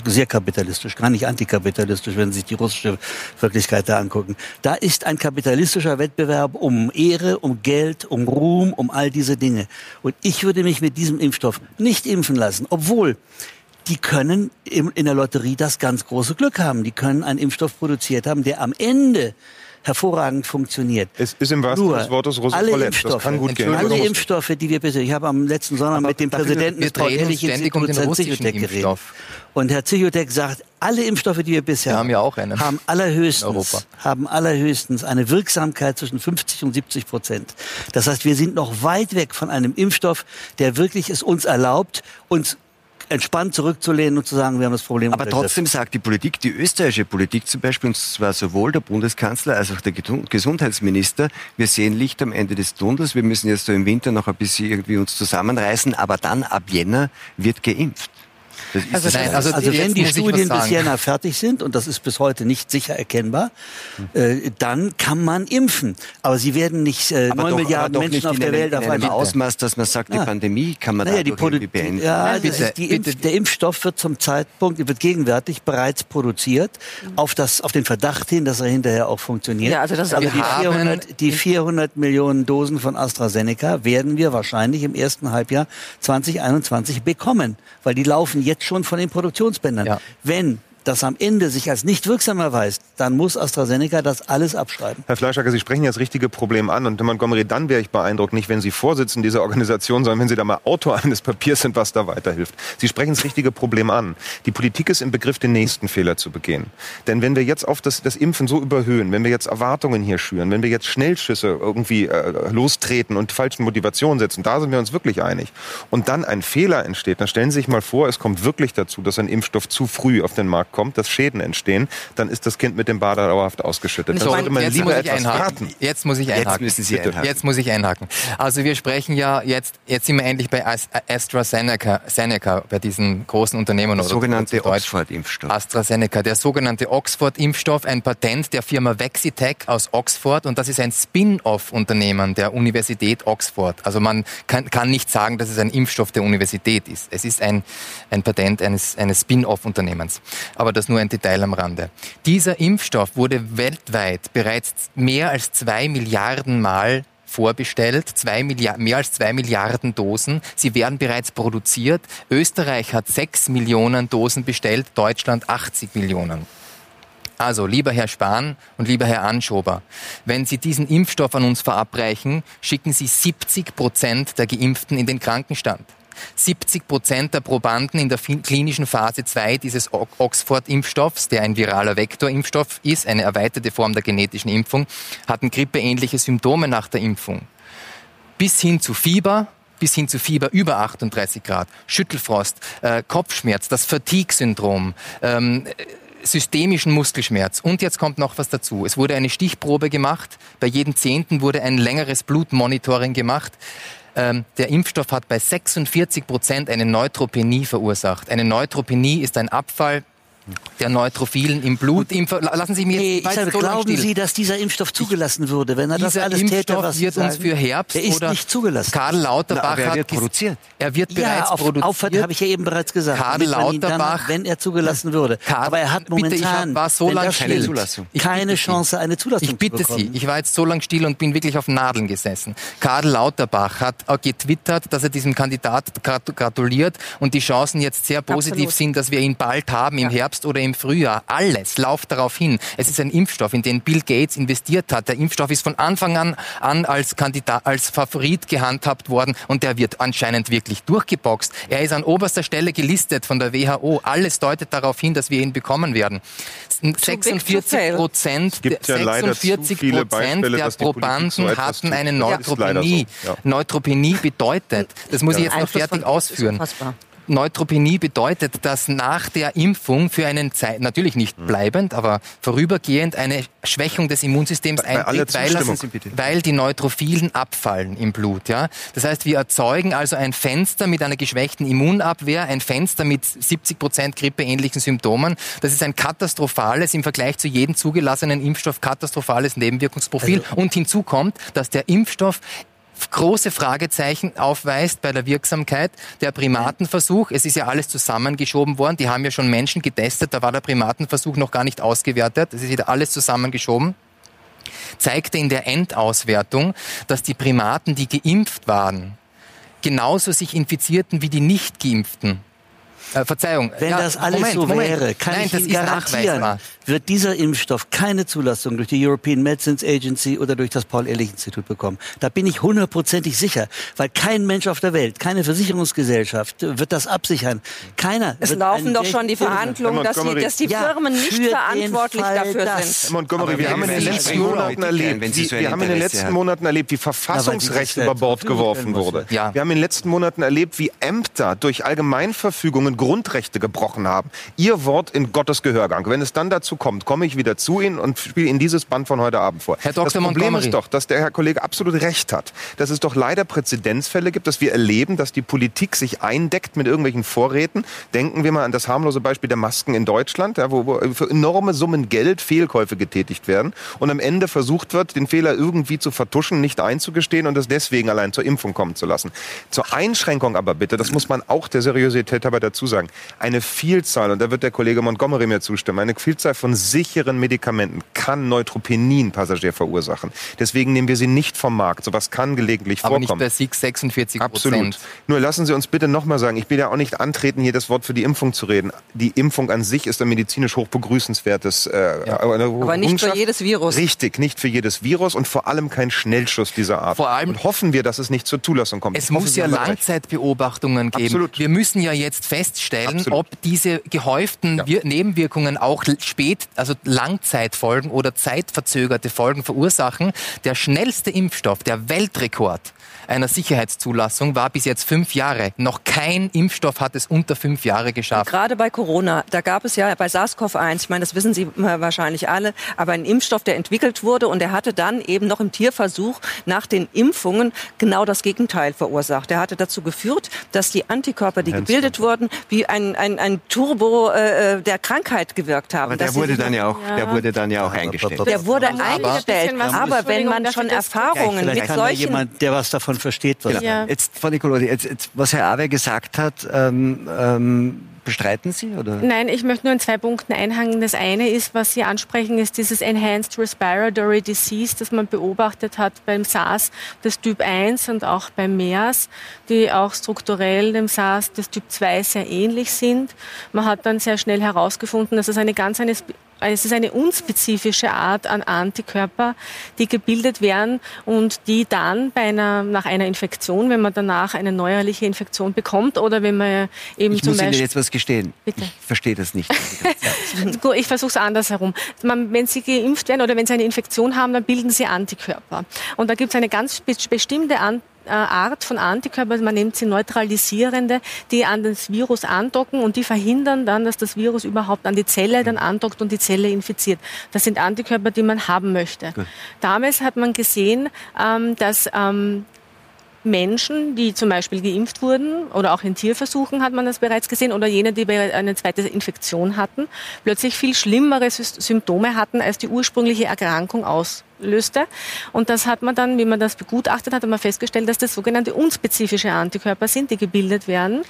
sehr kapitalistisch, gar nicht antikapitalistisch, wenn Sie sich die russische Wirklichkeit da angucken. Da ist ein kapitalistischer Wettbewerb um Ehre, um Geld, um Ruhm, um all diese Dinge. Und ich würde mich mit diesem Impfstoff nicht impfen lassen, obwohl die können in der Lotterie das ganz große Glück haben. Die können einen Impfstoff produziert haben, der am Ende hervorragend funktioniert. Es ist im wahrsten Sinne des Wortes Rose alle Roulette. Impfstoffe, Das kann gut gehen. alle Impfstoffe, die wir bisher, ich habe am letzten Sonntag mit dem Präsidenten des paul drehen uns ehrlich ständig um Herrn Zichotek geredet. Und Herr Zichotek sagt, alle Impfstoffe, die wir bisher Wir haben ja auch einen. haben allerhöchstens, haben allerhöchstens eine Wirksamkeit zwischen 50 und 70 Prozent. Das heißt, wir sind noch weit weg von einem Impfstoff, der wirklich es uns erlaubt, uns entspannt zurückzulehnen und zu sagen, wir haben das Problem Aber trotzdem sagt die Politik, die österreichische Politik zum Beispiel, und zwar sowohl der Bundeskanzler als auch der Gesundheitsminister, wir sehen Licht am Ende des Tunnels, wir müssen jetzt so im Winter noch ein bisschen irgendwie uns zusammenreißen, aber dann ab Jänner wird geimpft. Also das Nein, also Also wenn die Studien bis. Jänner fertig sind, und das ist bis heute nicht sicher erkennbar, äh, dann kann man impfen. Aber sie werden nicht äh, aber neun doch, Milliarden aber doch Menschen nicht auf in der Welt in auf einmal. Ausmaß, dass man sagt, die Ah. Pandemie kann man Naja, die irgendwie beenden. ja, Bitte, das ist die bitte. Impf der Impfstoff wird zum Zeitpunkt, wird gegenwärtig bereits produziert, auf, das, auf den Verdacht hin, dass er hinterher auch funktioniert. Ja, also das Aber die haben- 400, die 400 Millionen Dosen von AstraZeneca werden wir wahrscheinlich im ersten Halbjahr 2021 bekommen, weil die laufen jetzt schon von den Produktionsbändern. Ja. Wenn das am Ende sich als nicht wirksam erweist, dann muss AstraZeneca das alles abschreiben. Herr Fleischacker, Sie sprechen ja das richtige Problem an. Und Montgomery, dann wäre ich beeindruckt, nicht wenn Sie Vorsitzender dieser Organisation, sondern wenn Sie da mal Autor eines Papiers sind, was da weiterhilft. Sie sprechen das richtige Problem an. Die Politik ist im Begriff, den nächsten Fehler zu begehen. Denn wenn wir jetzt auf das, das Impfen so überhöhen, wenn wir jetzt Erwartungen hier schüren, wenn wir jetzt Schnellschüsse irgendwie äh, lostreten und falschen Motivationen setzen, da sind wir uns wirklich einig. Und dann ein Fehler entsteht, dann stellen Sie sich mal vor, es kommt wirklich dazu, dass ein Impfstoff zu früh auf den Markt kommt, dass Schäden entstehen, dann ist das Kind mit dem Bade dauerhaft ausgeschüttet. So, sollte man jetzt lieber muss ich etwas einhaken. Jetzt muss ich Jetzt einhaken. müssen Sie Bitte. einhaken. Jetzt muss ich einhaken. Also wir sprechen ja jetzt, jetzt sind wir endlich bei As- AstraZeneca, Seneca, bei diesen großen Unternehmen. Der oder sogenannte. Oxford-Impfstoff. AstraZeneca, der sogenannte Oxford-Impfstoff, ein Patent der Firma Vexitech aus Oxford und das ist ein Spin-off-Unternehmen der Universität Oxford. Also man kann, kann nicht sagen, dass es ein Impfstoff der Universität ist. Es ist ein, ein Patent eines, eines Spin-off-Unternehmens. Aber das nur ein Detail am Rande. Dieser Impfstoff wurde weltweit bereits mehr als zwei Milliarden Mal vorbestellt, zwei mehr als zwei Milliarden Dosen. Sie werden bereits produziert. Österreich hat sechs Millionen Dosen bestellt, Deutschland 80 Millionen. Also, lieber Herr Spahn und lieber Herr Anschober, wenn Sie diesen Impfstoff an uns verabreichen, schicken Sie 70 Prozent der Geimpften in den Krankenstand. 70 Prozent der Probanden in der klinischen Phase 2 dieses Oxford-Impfstoffs, der ein viraler Vektorimpfstoff ist, eine erweiterte Form der genetischen Impfung, hatten grippeähnliche Symptome nach der Impfung. Bis hin zu Fieber, bis hin zu Fieber über 38 Grad, Schüttelfrost, äh, Kopfschmerz, das Fatigue-Syndrom, ähm, systemischen Muskelschmerz. Und jetzt kommt noch was dazu. Es wurde eine Stichprobe gemacht. Bei jedem Zehnten wurde ein längeres Blutmonitoring gemacht. Ähm, der Impfstoff hat bei 46 Prozent eine Neutropenie verursacht. Eine Neutropenie ist ein Abfall der Neutrophilen im Blut. Im Lassen Sie mir Nee, jetzt ich so glauben. Sie, dass dieser Impfstoff zugelassen würde, wenn er das Dieser alles täte, Impfstoff was Sie wird uns für Herbst Der ist oder nicht zugelassen. Karl Lauterbach Na, er hat wird produziert. Er wird ja, bereits auf, produziert. Auffahrt habe ich ja eben bereits gesagt. Karl Lauterbach- dann, wenn er zugelassen würde. Karl- Aber er hat Bitte, momentan, war so wenn lang das still. stimmt, Zulassung. Ich keine bitte. Chance, eine Zulassung Ich bitte zu bekommen. Sie, ich war jetzt so lang still und bin wirklich auf Nadeln gesessen. Karl Lauterbach hat auch getwittert, dass er diesem Kandidat grat- gratuliert und die Chancen jetzt sehr positiv Absolut. sind, dass wir ihn bald haben, im Herbst oder im Frühjahr. Alles läuft darauf hin. Es ist ein Impfstoff, in den Bill Gates investiert hat. Der Impfstoff ist von Anfang an, an als Kandidat, als Favorit gehandhabt worden und der wird anscheinend wirklich durchgeboxt. Er ist an oberster Stelle gelistet von der WHO. Alles deutet darauf hin, dass wir ihn bekommen werden. big to 46 fail. Prozent, ja leider zu 46 viele Prozent der Probanden so hatten eine Neutropenie. so, ja. Neutropenie bedeutet, das muss ich jetzt noch Einfluss fertig ausführen. Neutropenie bedeutet, dass nach der Impfung für einen Zeit, natürlich nicht Hm. bleibend, aber vorübergehend eine Schwächung des Immunsystems eintritt, weil, weil die Neutrophilen abfallen im Blut. Ja? Das heißt, wir erzeugen also ein Fenster mit einer geschwächten Immunabwehr, ein Fenster mit 70 Prozent grippeähnlichen Symptomen. Das ist ein katastrophales, im Vergleich zu jedem zugelassenen Impfstoff, katastrophales Nebenwirkungsprofil. Also Und hinzu kommt, dass der Impfstoff große Fragezeichen aufweist bei der Wirksamkeit. Der Primatenversuch, es ist ja alles zusammengeschoben worden, die haben ja schon Menschen getestet, da war der Primatenversuch noch gar nicht ausgewertet, es ist wieder alles zusammengeschoben zeigte in der Endauswertung, dass die Primaten, die geimpft waren, genauso sich infizierten wie die nicht geimpften. Äh, Verzeihung. Wenn ja, das alles Moment, so Moment. wäre, kann Nein, ich das Ihnen garantieren, wird dieser Impfstoff keine Zulassung durch die European Medicines Agency oder durch das Paul-Ehrlich-Institut bekommen. Da bin ich hundertprozentig sicher, weil kein Mensch auf der Welt, keine Versicherungsgesellschaft wird das absichern. Keiner. Es laufen doch schon die Verhandlungen, dass die, dass die Ja, Firmen nicht verantwortlich Fall, dafür dass- sind. Montgomery, wir haben in den letzten Monaten erlebt, kennen, wenn Sie wie, wir haben in den letzten. Monaten erlebt, wie Verfassungsrecht das über Bord geworfen wurde. Ja. Wir haben in den letzten Monaten erlebt, wie Ämter durch Allgemeinverfügungen Grundrechte gebrochen haben. Ihr Wort in Gottes Gehörgang. Wenn es dann dazu kommt, komme ich wieder zu Ihnen und spiele Ihnen dieses Band von heute Abend vor. Herr Dr. Das Problem Montgomery. ist doch, dass der Herr Kollege absolut recht hat, dass es doch leider Präzedenzfälle gibt, dass wir erleben, dass die Politik sich eindeckt mit irgendwelchen Vorräten. Denken wir mal an das harmlose Beispiel der Masken in Deutschland, ja, wo, wo für enorme Summen Geld Fehlkäufe getätigt werden und am Ende versucht wird, den Fehler irgendwie zu vertuschen, nicht einzugestehen und das deswegen allein zur Impfung kommen zu lassen. Zur Einschränkung aber bitte, das muss man auch der Seriosität dabei dazu sagen, eine Vielzahl, und da wird der Kollege Montgomery mir zustimmen, eine Vielzahl von sicheren Medikamenten kann Neutropenin Passagier verursachen. Deswegen nehmen wir sie nicht vom Markt. Sowas kann gelegentlich Aber nicht vorkommen. bei SIG 46 Absolut. Nur lassen Sie uns bitte nochmal sagen, ich will ja auch nicht antreten, hier das Wort für die Impfung zu reden. Die Impfung an sich ist ein medizinisch hoch begrüßenswertes. Äh, Ja. Aber nicht für jedes Virus. Richtig, nicht für jedes Virus und vor allem kein Schnellschuss dieser Art. Vor allem- und hoffen wir, dass es nicht zur Zulassung kommt. Es muss ja. Langzeitbeobachtungen geben. Absolut. Wir müssen ja jetzt feststellen, Absolut. ob diese gehäuften Ja. Wir Nebenwirkungen auch spät, also Langzeitfolgen oder zeitverzögerte Folgen verursachen. Der schnellste Impfstoff, der Weltrekord einer Sicherheitszulassung war bis jetzt fünf Jahre. Noch kein Impfstoff hat es unter fünf Jahre geschafft. Gerade bei Corona, da gab es ja bei SARS-CoV-1, ich meine, das wissen Sie äh, wahrscheinlich alle, aber ein Impfstoff, der entwickelt wurde und der hatte dann eben noch im Tierversuch nach den Impfungen genau das Gegenteil verursacht. Der hatte dazu geführt, dass die Antikörper, die gebildet wurden, wie ein, ein, ein Turbo äh, der Krankheit gewirkt haben. Aber der wurde dann ja auch, der wurde dann ja auch eingestellt. Der wurde Aber- eingestellt, was- aber wenn man schon Erfahrungen mit solchen jemand, der was davon versteht, was Ja. Jetzt, Frau Nicolodi, jetzt, jetzt, was Herr Awe gesagt hat, ähm, ähm, bestreiten Sie? Oder? Nein, ich möchte nur in zwei Punkten einhangen. Das eine ist, was Sie ansprechen, ist dieses Enhanced Respiratory Disease, das man beobachtet hat beim SARS des Typ 1 und auch beim MERS, die auch strukturell dem SARS des Typ 2 sehr ähnlich sind. Man hat dann sehr schnell herausgefunden, dass es eine ganz eine es ist eine unspezifische Art an Antikörper, die gebildet werden und die dann bei einer, nach einer Infektion, wenn man danach eine neuerliche Infektion bekommt oder wenn man eben Ich zum muss Ihnen Beispiel jetzt was gestehen. Bitte. Ich verstehe das nicht. (laughs) Gut, ich versuche es andersherum. Man, wenn Sie geimpft werden oder wenn Sie eine Infektion haben, dann bilden Sie Antikörper. Und da gibt es eine ganz be bestimmte An äh, Art von Antikörpern, man nennt sie neutralisierende, die an das Virus andocken und die verhindern dann, dass das Virus überhaupt an die Zelle dann andockt und die Zelle infiziert. Das sind Antikörper, die man haben möchte. Damals hat man gesehen, ähm, dass ähm, Menschen, die zum Beispiel geimpft wurden oder auch in Tierversuchen hat man das bereits gesehen oder jene, die eine zweite Infektion hatten, plötzlich viel schlimmere Symptome hatten, als die ursprüngliche Erkrankung auslöste. Und das hat man dann, wie man das begutachtet hat, hat man festgestellt, dass das sogenannte unspezifische Antikörper sind, die gebildet werden.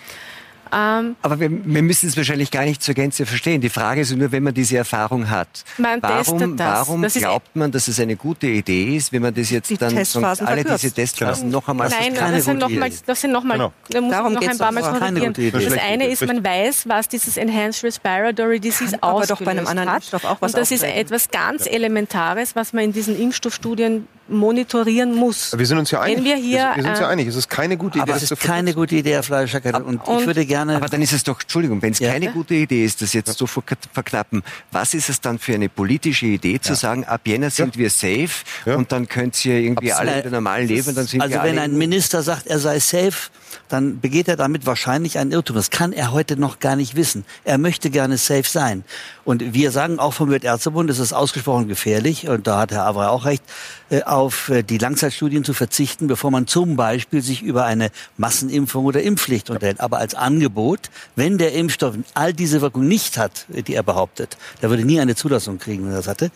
Ähm, Aber wir, wir müssen es wahrscheinlich gar nicht zur Gänze verstehen. Die Frage ist nur, wenn man diese Erfahrung hat, Man warum, das. warum Das glaubt man, dass es eine gute Idee ist, wenn man das jetzt Die dann Testphasen alle diese Testphasen noch einmal Nein, keine das sind gute noch mal, Idee. das sind noch mal, Genau. da muss Darum ich noch ein paar Mal korrigieren. Das Schlechte eine ist, man weiß, was dieses Enhanced Respiratory Disease Kann aber doch bei einem anderen hat. Impfstoff auch was Und das ist etwas ganz Elementares, was man in diesen Impfstoffstudien monitorieren muss. Wir sind uns ja einig. Wenn wir hier, wir sind uns ja äh, einig. Es ist keine gute Idee, Aber das es zu ist keine gute Idee, Herr Fleischer. Und, ich Und- würde gerne. Aber dann ist es doch, Entschuldigung, wenn es Ja. keine gute Idee ist, das jetzt so verk- verknappen, was ist es dann für eine politische Idee zu sagen, ab Jänner sind wir safe Ja. und dann könnt ihr irgendwie alle Absolut. wieder normal leben, dann sind also wir wenn ein Minister sagt, er sei safe, dann begeht er damit wahrscheinlich einen Irrtum. Das kann er heute noch gar nicht wissen. Er möchte gerne safe sein. Und wir sagen auch vom Weltärztebund, es ist ausgesprochen gefährlich, und da hat Herr Avra auch recht, äh, auf äh, die Langzeitstudien zu verzichten, bevor man zum Beispiel sich über eine Massenimpfung oder Impfpflicht unterhält. Aber als Angebot, wenn der Impfstoff all diese Wirkung nicht hat, äh, die er behauptet, der würde nie eine Zulassung kriegen, wenn er das hatte,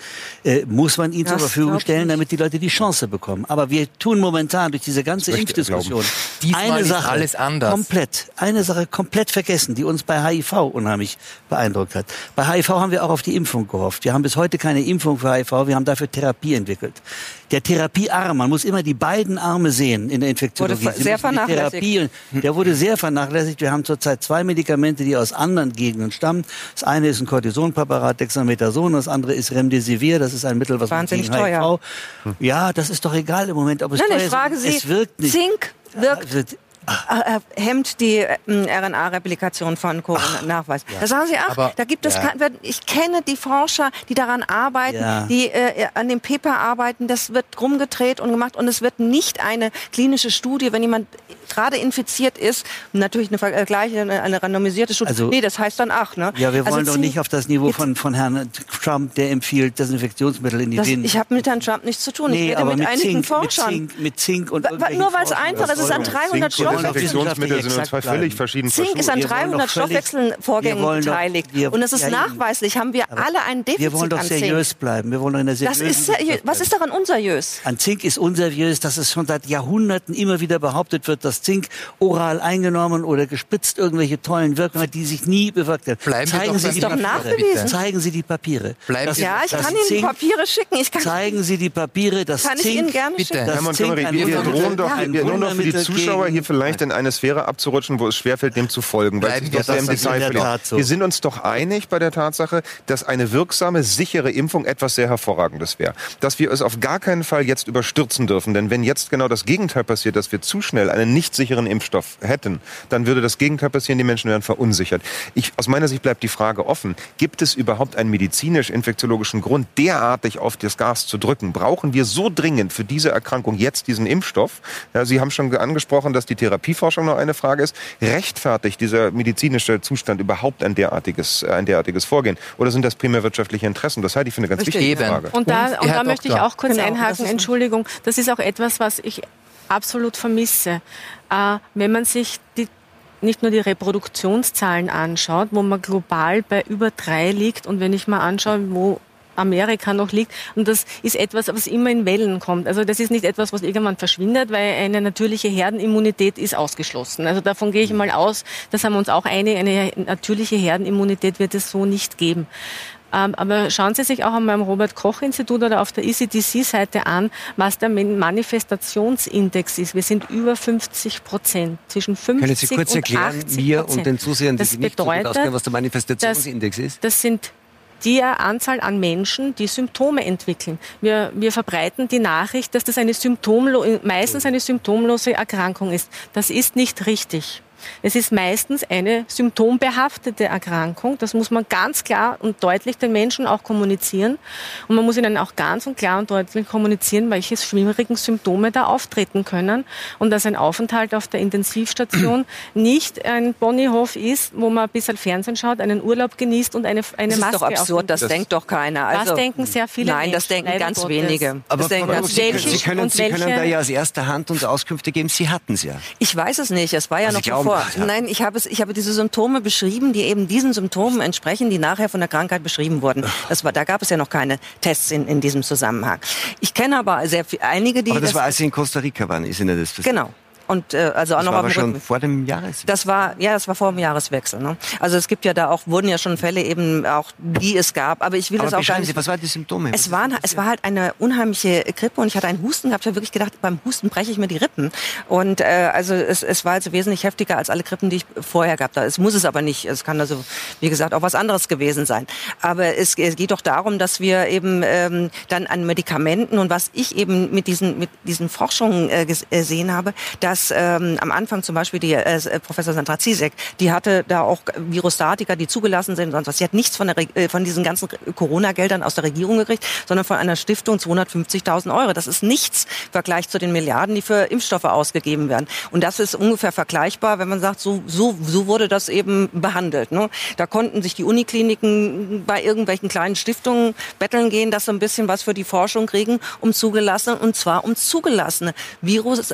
äh, muss man ihn zur Das Verfügung glaub ich stellen, damit die Leute die Chance bekommen. Aber wir tun momentan durch diese ganze Impfdiskussion eine ist Sache alles anders. komplett, eine Sache komplett vergessen, die uns bei HIV unheimlich beeindruckt hat. Bei HIV haben wir auch auf die Impfung gehofft. Wir haben bis heute keine Impfung für HIV, wir haben dafür Therapie entwickelt. Der therapiearm. Man muss immer die beiden Arme sehen in der Infektiologie. Wurde sehr vernachlässigt. Der wurde sehr vernachlässigt. Wir haben zurzeit zwei Medikamente, die aus anderen Gegenden stammen. Das eine ist ein Cortisonpräparat, Dexamethason, das andere ist Remdesivir. Das ist ein Mittel, was Wahnsinnig man gegen teuer. HIV. Ja, das ist doch egal im Moment, ob es Nein, teuer ich frage ist. Sie, es wirkt nicht. Zink wirkt Also, äh, äh, hemmt die äh, RNA-Replikation von Corona-Nachweis. Da sagen Sie, ach, Aber- da gibt es, Ja. kein, ich kenne die Forscher, die daran arbeiten, Ja. die äh, an dem Paper arbeiten, das wird rumgedreht und gemacht und es wird nicht eine klinische Studie, wenn jemand gerade infiziert ist, natürlich eine vergleiche, eine, eine randomisierte Studie. Also- nee, das heißt dann ach, ne? Ja, wir Also wollen doch Zink- nicht auf das Niveau von, von Herrn Trump, der empfiehlt, Desinfektionsmittel in die das, Venen. ich habe mit Herrn Trump nichts zu tun. ich nee, rede aber mit, mit einigen Zink, mit Forschern. Zink, mit Zink und nur weil es einfach ist, es ist an 300 Zink und Stoffwechseln. Desinfektionsmittel sind uns zwei völlig bleiben. verschieden Zink ist an Wir wollen 300 doch völlig- Stoffwechselvorgängen doch- beteiligt. wir- und es ist ja, nachweislich, haben wir alle ein Defizit Wir wollen doch Zink. seriös bleiben. Wir wollen doch in der Das ist seriös. Was ist daran unseriös? An Zink ist unseriös, dass es schon seit Jahrhunderten immer wieder behauptet wird, dass Zink oral eingenommen oder gespritzt irgendwelche tollen Wirkungen hat, die sich nie bewirkt haben. Bleiben Zeigen doch Sie die doch Papiere. nachgewiesen. Zeigen Sie die Papiere. Bleiben Das- Sie- Ja, ich das kann Ihnen Zink, Papiere schicken. Ich kann, Zeigen Sie die Papiere, dass kann ich Zink Ihnen gerne Bitte. schicken. Das Herr Montgomery, Zink wir, drohen doch, wir, nur noch für die Zuschauer hier vielleicht in eine Sphäre abzurutschen, wo es schwerfällt, dem zu folgen, weil Bleiben wir das im Detail. Tat so. Wir sind uns doch einig bei der Tatsache, dass eine wirksame, sichere Impfung etwas sehr Hervorragendes wäre. Dass wir es auf gar keinen Fall jetzt überstürzen dürfen, denn wenn jetzt genau das Gegenteil passiert, dass wir zu schnell einen nicht sicheren Impfstoff hätten, dann würde das Gegenteil passieren, die Menschen wären verunsichert. Ich, aus meiner Sicht bleibt die Frage offen, gibt es überhaupt einen medizinisch-infektiologischen Grund, derartig auf das Gas zu drücken? Brauchen wir so dringend für diese Erkrankung jetzt diesen Impfstoff? Ja, Sie haben schon angesprochen, dass die Therapieforschung noch eine Frage ist. Rechtfertigt dieser medizinische Zustand überhaupt ein derartiges, äh, ein derartiges Vorgehen? Oder sind das primär wirtschaftliche Interessen? Das halte ich für eine ganz Richtig. wichtige. Frage. Und da, Und, und da möchte ich auch kurz Genau, das einhaken, ist- Entschuldigung, das ist auch etwas, was ich absolut vermisse. Äh, wenn man sich die, nicht nur die Reproduktionszahlen anschaut, wo man global bei über drei liegt und wenn ich mal anschaue, wo Amerika noch liegt. Und das ist etwas, was immer in Wellen kommt. Also das ist nicht etwas, was irgendwann verschwindet, weil eine natürliche Herdenimmunität ist ausgeschlossen. Also davon gehe ich mal aus, das haben wir uns auch einig, eine natürliche Herdenimmunität wird es so nicht geben. Ähm, aber schauen Sie sich auch einmal am Robert-Koch-Institut oder auf der ECDC-Seite an, was der Manifestationsindex ist. Wir sind über 50 Prozent, zwischen 50 Können Sie kurz und erklären, 80 mir und den Zusehern, die Das sich nicht so gut bedeutet, auskennen, was der Manifestationsindex ist? Das sind die Anzahl an Menschen, die Symptome entwickeln. Wir, wir verbreiten die Nachricht, dass das eine symptomlo meistens eine symptomlose Erkrankung ist. Das ist nicht richtig. Es ist meistens eine symptombehaftete Erkrankung. Das muss man ganz klar und deutlich den Menschen auch kommunizieren. Und man muss ihnen auch ganz und klar und deutlich kommunizieren, welche schwierigen Symptome da auftreten können. Und dass ein Aufenthalt auf der Intensivstation (clears throat) nicht ein Ponyhof ist, wo man ein bisschen Fernsehen schaut, einen Urlaub genießt und eine, eine Das ist Maske doch absurd, das, Das- denkt doch keiner. Das Also, denken sehr viele Nein, das Menschen, denken leider ganz Gottes. wenige. Aber das denken ganz Sie, wenige. können, Sie, können, Sie können welche- da ja aus erster Hand uns Auskünfte geben. Sie hatten es ja. Ich weiß es nicht. Es war ja Also noch Sie ja. Nein, ich habe es, ich habe diese Symptome beschrieben, die eben diesen Symptomen entsprechen, die nachher von der Krankheit beschrieben wurden. Das war, da gab es ja noch keine Tests in, in diesem Zusammenhang. Ich kenne aber sehr viel, einige, die Aber das war, als Sie in Costa Rica waren, ist Ihnen das passiert? genau. Und äh, also auch Das noch war auf dem schon Rücken. vor dem Jahres. Das war, ja, das war vor dem Jahreswechsel. Ne? Also es gibt ja da auch, wurden ja schon Fälle eben auch, die es gab. Aber ich will Aber das auch gar nicht. Sie, was waren die Symptome? Es war, es war halt eine unheimliche Grippe und ich hatte einen Husten gehabt. Ich habe wirklich gedacht, beim Husten breche ich mir die Rippen. Und äh, also es, es war also wesentlich heftiger als alle Grippen, die ich vorher gehabt habe. Es muss es aber nicht. Es kann also, wie gesagt, auch was anderes gewesen sein. Aber es, es geht doch darum, dass wir eben ähm, dann an Medikamenten und was ich eben mit diesen, mit diesen Forschungen äh, äh, gesehen habe, dass ähm, am Anfang zum Beispiel die äh, Professor Sandra Zizek, die hatte da auch Virostatika, die zugelassen sind und sonst was. Sie hat nichts von, der, äh, von diesen ganzen Corona-Geldern aus der Regierung gekriegt, sondern von einer Stiftung 250.000 Euro. Das ist nichts im Vergleich zu den Milliarden, die für Impfstoffe ausgegeben werden. Und das ist ungefähr vergleichbar, wenn man sagt, so, so, so wurde das eben behandelt. Ne? Da konnten sich die Unikliniken bei irgendwelchen kleinen Stiftungen betteln gehen, dass sie ein bisschen was für die Forschung kriegen, um zugelassen, und zwar um zugelassene Virus,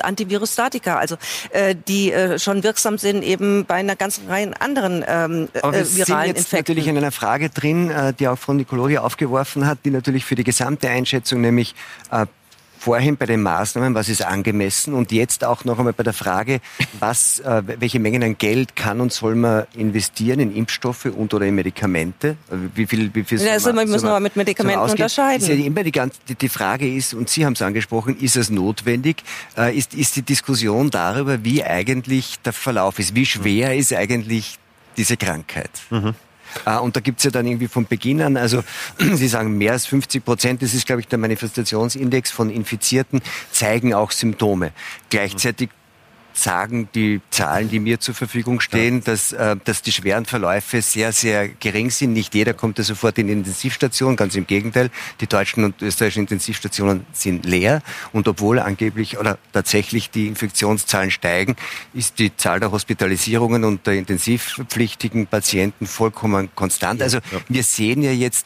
Also äh, die äh, schon wirksam sind eben bei einer ganzen Reihe anderen ähm, Aber wir äh, sind viralen jetzt Infekten. natürlich in einer Frage drin, äh, die auch Frau Nicoloria aufgeworfen hat, die natürlich für die gesamte Einschätzung, nämlich äh, vorhin bei den Maßnahmen, was ist angemessen und jetzt auch noch einmal bei der Frage, was, äh, welche Mengen an Geld kann und soll man investieren in Impfstoffe und oder in Medikamente? Wie viel, wie viel ja, also man, muss man mit Medikamenten unterscheiden. Ja immer die, ganze, die, die, Frage ist, und Sie haben es angesprochen, ist es notwendig? Äh, ist, ist die Diskussion darüber, wie eigentlich der Verlauf ist? Wie schwer ist eigentlich diese Krankheit? Mhm. Äh, und da gibt's ja dann irgendwie von Beginn an, also (clears throat) Sie sagen mehr als 50 Prozent, das ist, glaube ich, der Manifestationsindex von Infizierten, zeigen auch Symptome. Gleichzeitig sagen die Zahlen, die mir zur Verfügung stehen, ja. dass, äh, dass die schweren Verläufe sehr, sehr gering sind. Nicht jeder kommt da sofort in die Intensivstation, ganz im Gegenteil. Die deutschen und österreichischen Intensivstationen sind leer. Und obwohl angeblich oder tatsächlich die Infektionszahlen steigen, ist die Zahl der Hospitalisierungen und der intensivpflichtigen Patienten vollkommen konstant. Also ja. wir sehen ja jetzt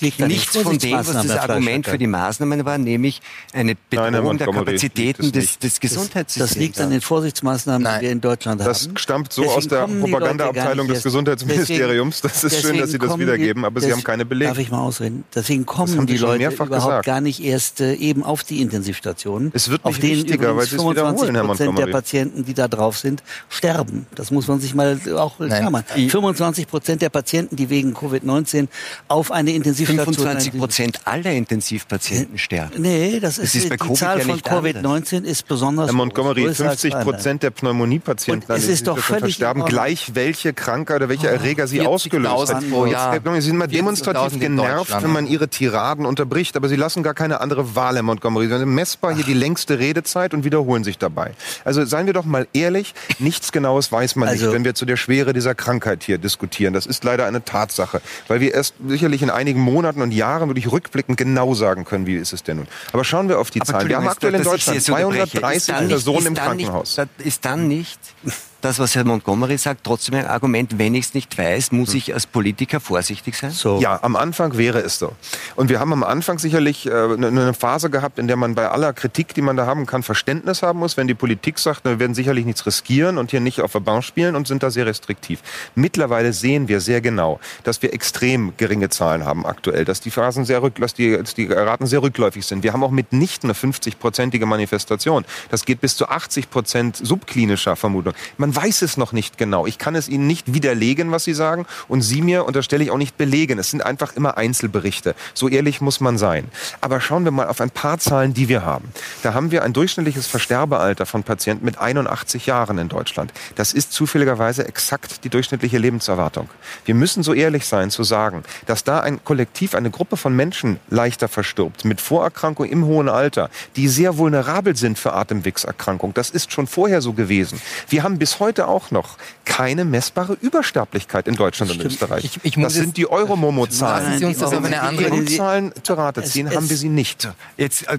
nichts von dem, was das Argument für die Maßnahmen war, nämlich eine Bedrohung der Kapazitäten des, des Gesundheitssystems. Das liegt an den Vorsitz Vorsichtsmaßnahmen, Nein. die wir in Deutschland das haben. Das stammt so Deswegen aus der Propagandaabteilung des Gesundheitsministeriums. das ist schön, dass Sie das wiedergeben, aber Sie haben keine Belege. Darf ich mal ausreden? Deswegen kommen die Leute überhaupt gesagt. gar nicht erst äh, eben auf die Intensivstationen. Es wird nicht auf denen wichtiger, weil Sie es wiederholen, Herr Prozent der Patienten, die da drauf sind, sterben. Das muss man sich mal auch klammern. 25 Prozent der Patienten, die wegen Covid-19 auf eine Intensivstation... 25 Prozent aller Intensivpatienten sterben. Nee, das ist, das ist die Zahl von Covid-19 ist besonders Herr Montgomery, 50 Prozent der Pneumoniepatienten es ist doch völlig sterben, gleich welche Krankheit oder welche Erreger sie ausgelöst hat. Pro Jahr. Sie sind immer demonstrativ genervt, wenn man ihre Tiraden unterbricht, aber sie lassen gar keine andere Wahl, Herr Montgomery. Sie haben messbar hier die längste Redezeit und wiederholen sich dabei. Also seien wir doch mal ehrlich, nichts Genaues weiß man also, nicht, wenn wir zu der Schwere dieser Krankheit hier diskutieren. Das ist leider eine Tatsache, weil wir erst sicherlich in einigen Monaten und Jahren wirklich rückblickend genau sagen können, wie ist es denn nun. Aber schauen wir auf die Zahlen. Wir haben aktuell in Deutschland 230 Personen im Krankenhaus. Ist dann nicht das, was Herr Montgomery sagt, trotzdem ein Argument, wenn ich es nicht weiß, muss ich als Politiker vorsichtig sein? So. Ja, am Anfang wäre es so. Und wir haben am Anfang sicherlich äh, eine Phase gehabt, in der man bei aller Kritik, die man da haben kann, Verständnis haben muss, wenn die Politik sagt, wir werden sicherlich nichts riskieren und hier nicht auf der Bank spielen und sind da sehr restriktiv. Mittlerweile sehen wir sehr genau, dass wir extrem geringe Zahlen haben aktuell, dass die Phasen sehr rück, dass die, dass die Raten sehr rückläufig sind. Wir haben auch mitnichten eine 50-prozentige Manifestation. Das geht bis zu 80 Prozent subklinischer Vermutung. Man man weiß es noch nicht genau. Ich kann es Ihnen nicht widerlegen, was Sie sagen, und Sie mir unterstelle ich auch nicht belegen. Es sind einfach immer Einzelberichte. So ehrlich muss man sein. Aber schauen wir mal auf ein paar Zahlen, die wir haben. Da haben wir ein durchschnittliches Versterbealter von Patienten mit 81 Jahren in Deutschland. Das ist zufälligerweise exakt die durchschnittliche Lebenserwartung. Wir müssen so ehrlich sein zu sagen, dass da ein Kollektiv, eine Gruppe von Menschen leichter verstirbt mit Vorerkrankung im hohen Alter, die sehr vulnerabel sind für Atemwegserkrankung. Das ist schon vorher so gewesen. Wir haben bis heute auch noch keine messbare Übersterblichkeit in Deutschland und Österreich. Ich, ich das sind die Euromomo-Zahlen. Lassen Sie uns das eine andere die Zahlen zu Rate ziehen, haben wir sie nicht. Jetzt, äh,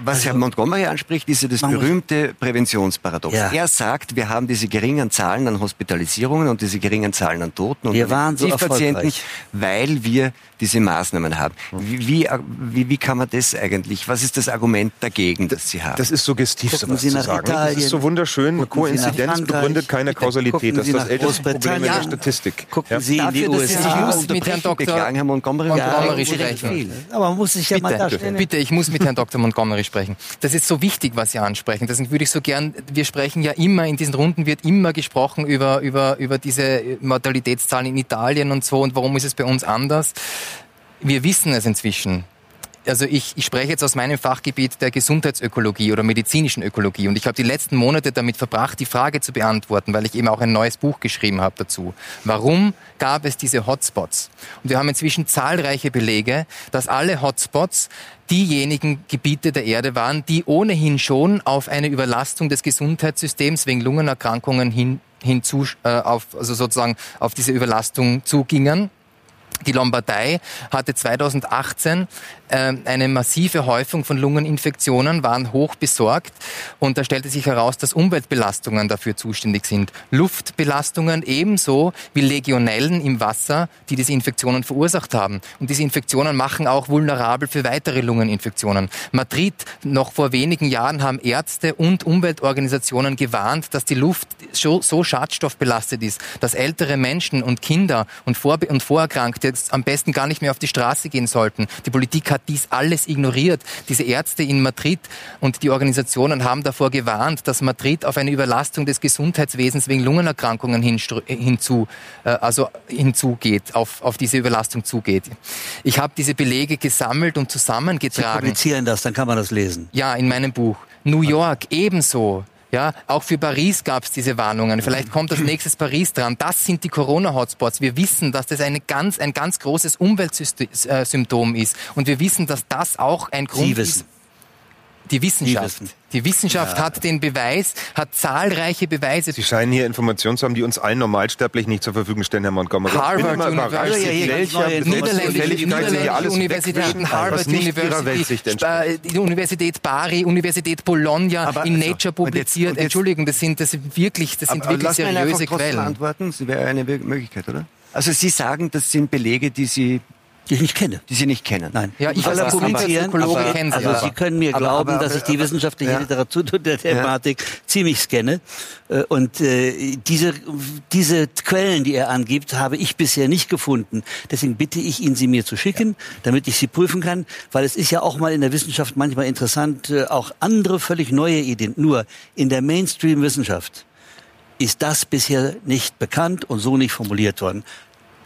was also, Herr Montgomery anspricht, ist ja das berühmte Präventionsparadox. Ja. Er sagt, wir haben diese geringen Zahlen an Hospitalisierungen und diese geringen Zahlen an Toten und wir waren so Patienten, weil wir diese Maßnahmen haben. Wie, wie, wie, kann man das eigentlich, was ist das Argument dagegen, das Sie haben? Das ist suggestiv, sowas zu sagen. Italien, das ist so wunderschön. Koinzidenz begründet keine Kausalität. Das ist das älteste Problem in der Statistik. Gucken ja. Sie in die USA. Ich muss mit Herrn Dr. Herr Montgomery, Montgomery sprechen. Aber man muss sich ja bitte, mal darstellen. Bitte, ich muss mit Herrn Dr. Montgomery sprechen. Das ist so wichtig, was Sie ansprechen. Deswegen würde ich so gern, wir sprechen ja immer, in diesen Runden wird immer gesprochen über, über, über diese Mortalitätszahlen in Italien und so und warum ist es bei uns anders. Wir wissen es inzwischen also ich, ich spreche jetzt aus meinem Fachgebiet der Gesundheitsökologie oder medizinischen Ökologie und ich habe die letzten Monate damit verbracht, die Frage zu beantworten, weil ich eben auch ein neues Buch geschrieben habe dazu. Warum gab es diese Hotspots? Und wir haben inzwischen zahlreiche Belege, dass alle Hotspots diejenigen Gebiete der Erde waren, die ohnehin schon auf eine Überlastung des Gesundheitssystems wegen Lungenerkrankungen hin, hinzu, äh, auf, also sozusagen auf diese Überlastung zugingen. Die Lombardei hatte 2018 äh, eine massive Häufung von Lungeninfektionen, waren hoch besorgt und da stellte sich heraus, dass Umweltbelastungen dafür zuständig sind. Luftbelastungen ebenso wie Legionellen im Wasser, die diese Infektionen verursacht haben. Und diese Infektionen machen auch vulnerabel für weitere Lungeninfektionen. Madrid, noch vor wenigen Jahren haben Ärzte und Umweltorganisationen gewarnt, dass die Luft so, so schadstoffbelastet ist, dass ältere Menschen und Kinder und, Vor und Vorerkrankte jetzt am besten gar nicht mehr auf die Straße gehen sollten. Die Politik hat dies alles ignoriert. Diese Ärzte in Madrid und die Organisationen haben davor gewarnt, dass Madrid auf eine Überlastung des Gesundheitswesens wegen Lungenerkrankungen hinzu, äh, also hinzugeht, auf, auf diese Überlastung zugeht. Ich habe diese Belege gesammelt und zusammengetragen. Sie publizieren das, dann kann man das lesen. Ja, in meinem Buch. New York ebenso. Ja, auch für Paris gab es diese Warnungen. Vielleicht kommt das nächstes Paris dran. Das sind die Corona-Hotspots. Wir wissen, dass das eine ganz, ein ganz großes Umweltsymptom ist. Und wir wissen, dass das auch ein Grund ist. Die Wissenschaft. Die Wissenschaft ja. hat den Beweis, hat zahlreiche Beweise. Sie scheinen hier Informationen zu haben, die uns allen Normalsterblich nicht zur Verfügung stellen, Herr Montgomery. Harvard University, niederländische Universitäten, Harvard University, die Universität Bari, Universität Bologna aber in also, Nature publiziert. Entschuldigung, das sind, das sind wirklich, das sind aber, wirklich seriöse Quellen. Antworten, das wäre eine Möglichkeit, oder? Also Sie sagen, das sind Belege, die Sie die ich nicht kenne. Die Sie nicht kennen. Nein. Ja, ich will kommentieren, aber, kennen Sie, also Sie können mir aber, glauben, aber, dass ich die wissenschaftliche ja. Literatur der Thematik ja. ziemlich scanne. Äh, und äh, diese, diese Quellen, die er angibt, habe ich bisher nicht gefunden. Deswegen bitte ich ihn, sie mir zu schicken, damit ich sie prüfen kann, weil es ist ja auch mal in der Wissenschaft manchmal interessant, äh, auch andere völlig neue Ideen. Nur in der Mainstream-Wissenschaft ist das bisher nicht bekannt und so nicht formuliert worden.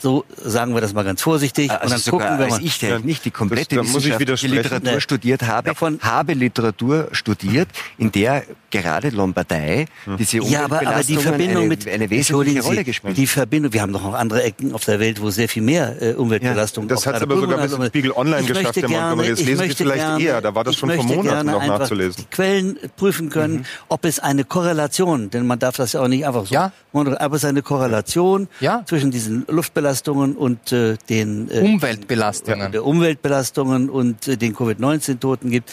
So sagen wir das mal ganz vorsichtig. Also und dann gucken wir mal. ich, der nicht die komplette das, wissenschaftliche Literatur studiert habe, Davon habe Literatur studiert, in der gerade Lombardei hm. diese ja, aber, aber die Verbindung eine, mit eine wesentliche Rolle gespielt. Die Verbindung, wir haben noch andere Ecken auf der Welt, wo sehr viel mehr äh, Umweltbelastung. Ja, das hat es aber sogar bis zum Spiegel Online geschafft, der Montgomery. Das lesen Sie vielleicht gerne, eher. Da war das schon vor Monaten noch nachzulesen. Die Quellen prüfen können, mhm. ob es eine Korrelation, denn man darf das ja auch nicht einfach so, ja. ob es eine Korrelation ja. zwischen diesen Luftbelastungen Umweltbelastungen und äh, den äh, Umweltbelastungen. Der Umweltbelastungen und äh, den Covid-19-Toten gibt.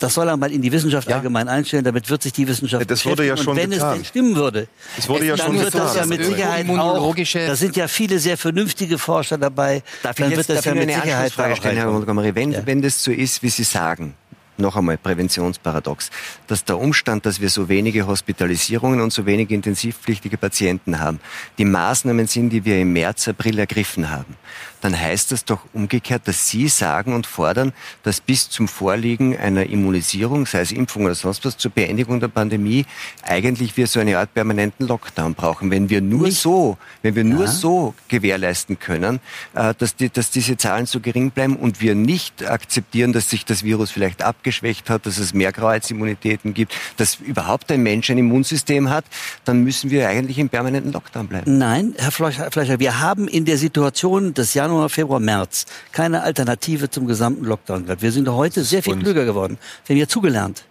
Das soll er mal in die Wissenschaft ja. allgemein einstellen, damit wird sich die Wissenschaft Das wurde ja schon Und wenn getan. es denn stimmen würde, das wurde ja dann schon wird getan. das ja mit Sicherheit auch, da sind ja viele sehr vernünftige Forscher dabei, darf dann wird das ja mit Sicherheit Frage stellen, Herr Montgomery, wenn, ja. wenn das so ist, wie Sie sagen, noch einmal Präventionsparadox, dass der Umstand, dass wir so wenige Hospitalisierungen und so wenige intensivpflichtige Patienten haben, die Maßnahmen sind, die wir im März, April ergriffen haben dann heißt das doch umgekehrt, dass Sie sagen und fordern, dass bis zum Vorliegen einer Immunisierung, sei es Impfung oder sonst was, zur Beendigung der Pandemie eigentlich wir so eine Art permanenten Lockdown brauchen. Wenn wir nur Nicht. so, wenn wir nur ja. so gewährleisten können, äh, dass, die, dass diese Zahlen so gering bleiben und wir nicht akzeptieren, dass sich das Virus vielleicht abgeschwächt hat, dass es mehr Kreuzimmunitäten gibt, dass überhaupt ein Mensch ein Immunsystem hat, dann müssen wir eigentlich im permanenten Lockdown bleiben. Nein, Herr Fleischer, wir haben in der Situation des Jahr Januar, Februar, März keine Alternative zum gesamten Lockdown gehabt. Wir sind heute sehr viel klüger geworden. Wir haben ja zugelernt.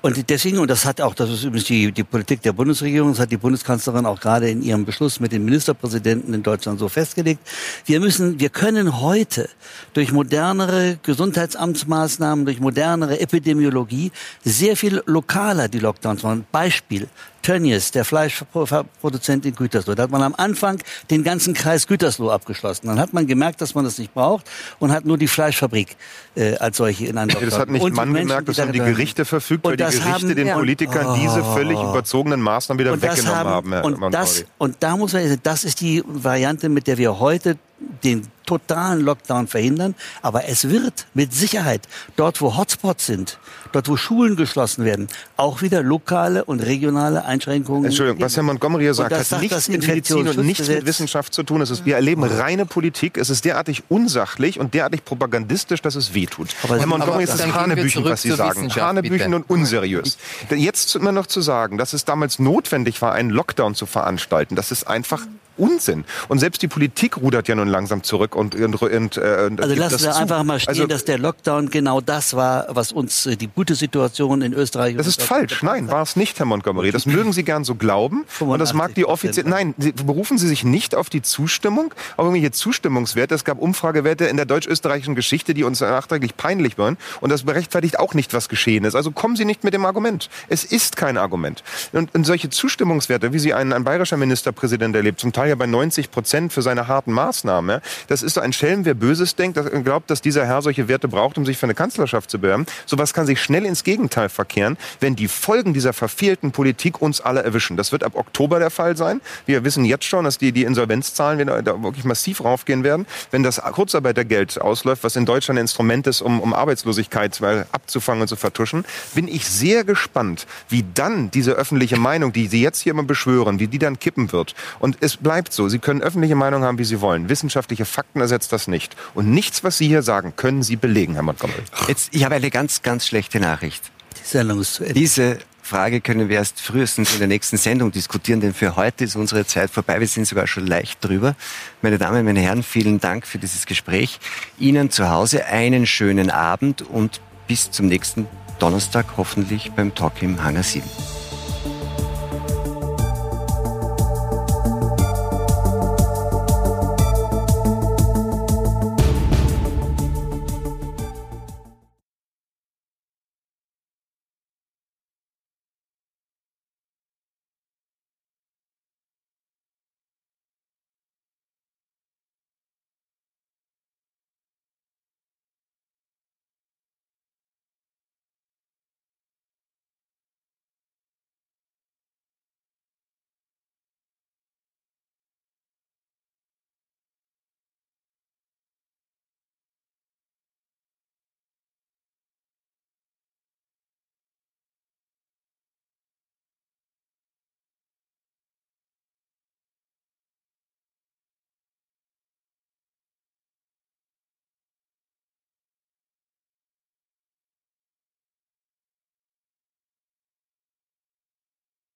Und deswegen, und das hat auch, das ist übrigens die, die Politik der Bundesregierung, das hat die Bundeskanzlerin auch gerade in ihrem Beschluss mit den Ministerpräsidenten in Deutschland so festgelegt. Wir müssen, wir können heute durch modernere Gesundheitsamtsmaßnahmen, durch modernere Epidemiologie sehr viel lokaler die Lockdowns machen. Beispiel. Tönnies, der Fleischproduzent in Gütersloh. Da hat man am Anfang den ganzen Kreis Gütersloh abgeschlossen. Dann hat man gemerkt, dass man das nicht braucht und hat nur die Fleischfabrik äh, als solche in einem Das hat nicht und man gemerkt, dass haben die Gerichte verfügt, weil die Gerichte haben, den ja, Politikern oh, diese völlig überzogenen Maßnahmen wieder weggenommen haben. haben und, das, und da muss man sagen, das ist die Variante, mit der wir heute den totalen Lockdown verhindern. Aber es wird mit Sicherheit dort, wo Hotspots sind, dort, wo Schulen geschlossen werden, auch wieder lokale und regionale Einschränkungen. Entschuldigung, was Herr Montgomery hier sagt, hat nichts mit Medizin und nichts mit Wissenschaft zu tun. Es ist, wir erleben reine Politik. Es ist derartig unsachlich und derartig propagandistisch, dass es wehtut. Aber Herr Montgomery, es ist Hanebüchen, was Sie sagen. Hanebüchen und unseriös. Jetzt immer noch zu sagen, dass es damals notwendig war, einen Lockdown zu veranstalten, das ist einfach Unsinn. Und selbst die Politik rudert ja nun langsam zurück und, und, und äh, also lassen wir einfach mal stehen, also, dass der Lockdown genau das war, was uns äh, die gute Situation in Österreich. Das ist falsch. Nein, war es nicht, Herr Montgomery. Das mögen Sie gern so glauben. Und das mag die offiziell. Nein, berufen Sie sich nicht auf die Zustimmung, auf irgendwelche Zustimmungswerte. Es gab Umfragewerte in der deutsch-österreichischen Geschichte, die uns nachträglich peinlich waren. Und das berechtfertigt auch nicht, was geschehen ist. Also kommen Sie nicht mit dem Argument. Es ist kein Argument. Und, und solche Zustimmungswerte, wie sie ein, ein bayerischer Ministerpräsident erlebt, zum Teil ja bei 90 Prozent für seine harten Maßnahmen, das ist so ein Schelm, wer Böses denkt, das glaubt, dass dieser Herr solche Werte braucht, um sich für eine Kanzlerschaft zu bewerben. Sowas kann sich schnell ins Gegenteil verkehren, wenn die Folgen dieser verfehlten Politik uns alle erwischen. Das wird ab Oktober der Fall sein. Wir wissen jetzt schon, dass die, die Insolvenzzahlen da wirklich massiv raufgehen werden. Wenn das Kurzarbeitergeld ausläuft, was in Deutschland ein Instrument ist, um, um Arbeitslosigkeit abzufangen und zu vertuschen, bin ich sehr gespannt, wie dann diese öffentliche Meinung, die Sie jetzt hier immer beschwören, wie die dann kippen wird. Und es bleibt so. Sie können öffentliche Meinung haben, wie Sie wollen. Wissenschaftliche Fakten ersetzt das nicht. Und nichts, was Sie hier sagen, können Sie belegen, Herr Montgomery. Jetzt, ich habe eine ganz, ganz schlechte Nachricht. Die Sendung ist zu Ende. Diese Frage können wir erst frühestens in der nächsten Sendung diskutieren, denn für heute ist unsere Zeit vorbei. Wir sind sogar schon leicht drüber. Meine Damen, meine Herren, vielen Dank für dieses Gespräch. Ihnen zu Hause einen schönen Abend und bis zum nächsten Donnerstag hoffentlich beim Talk im Hangar 7.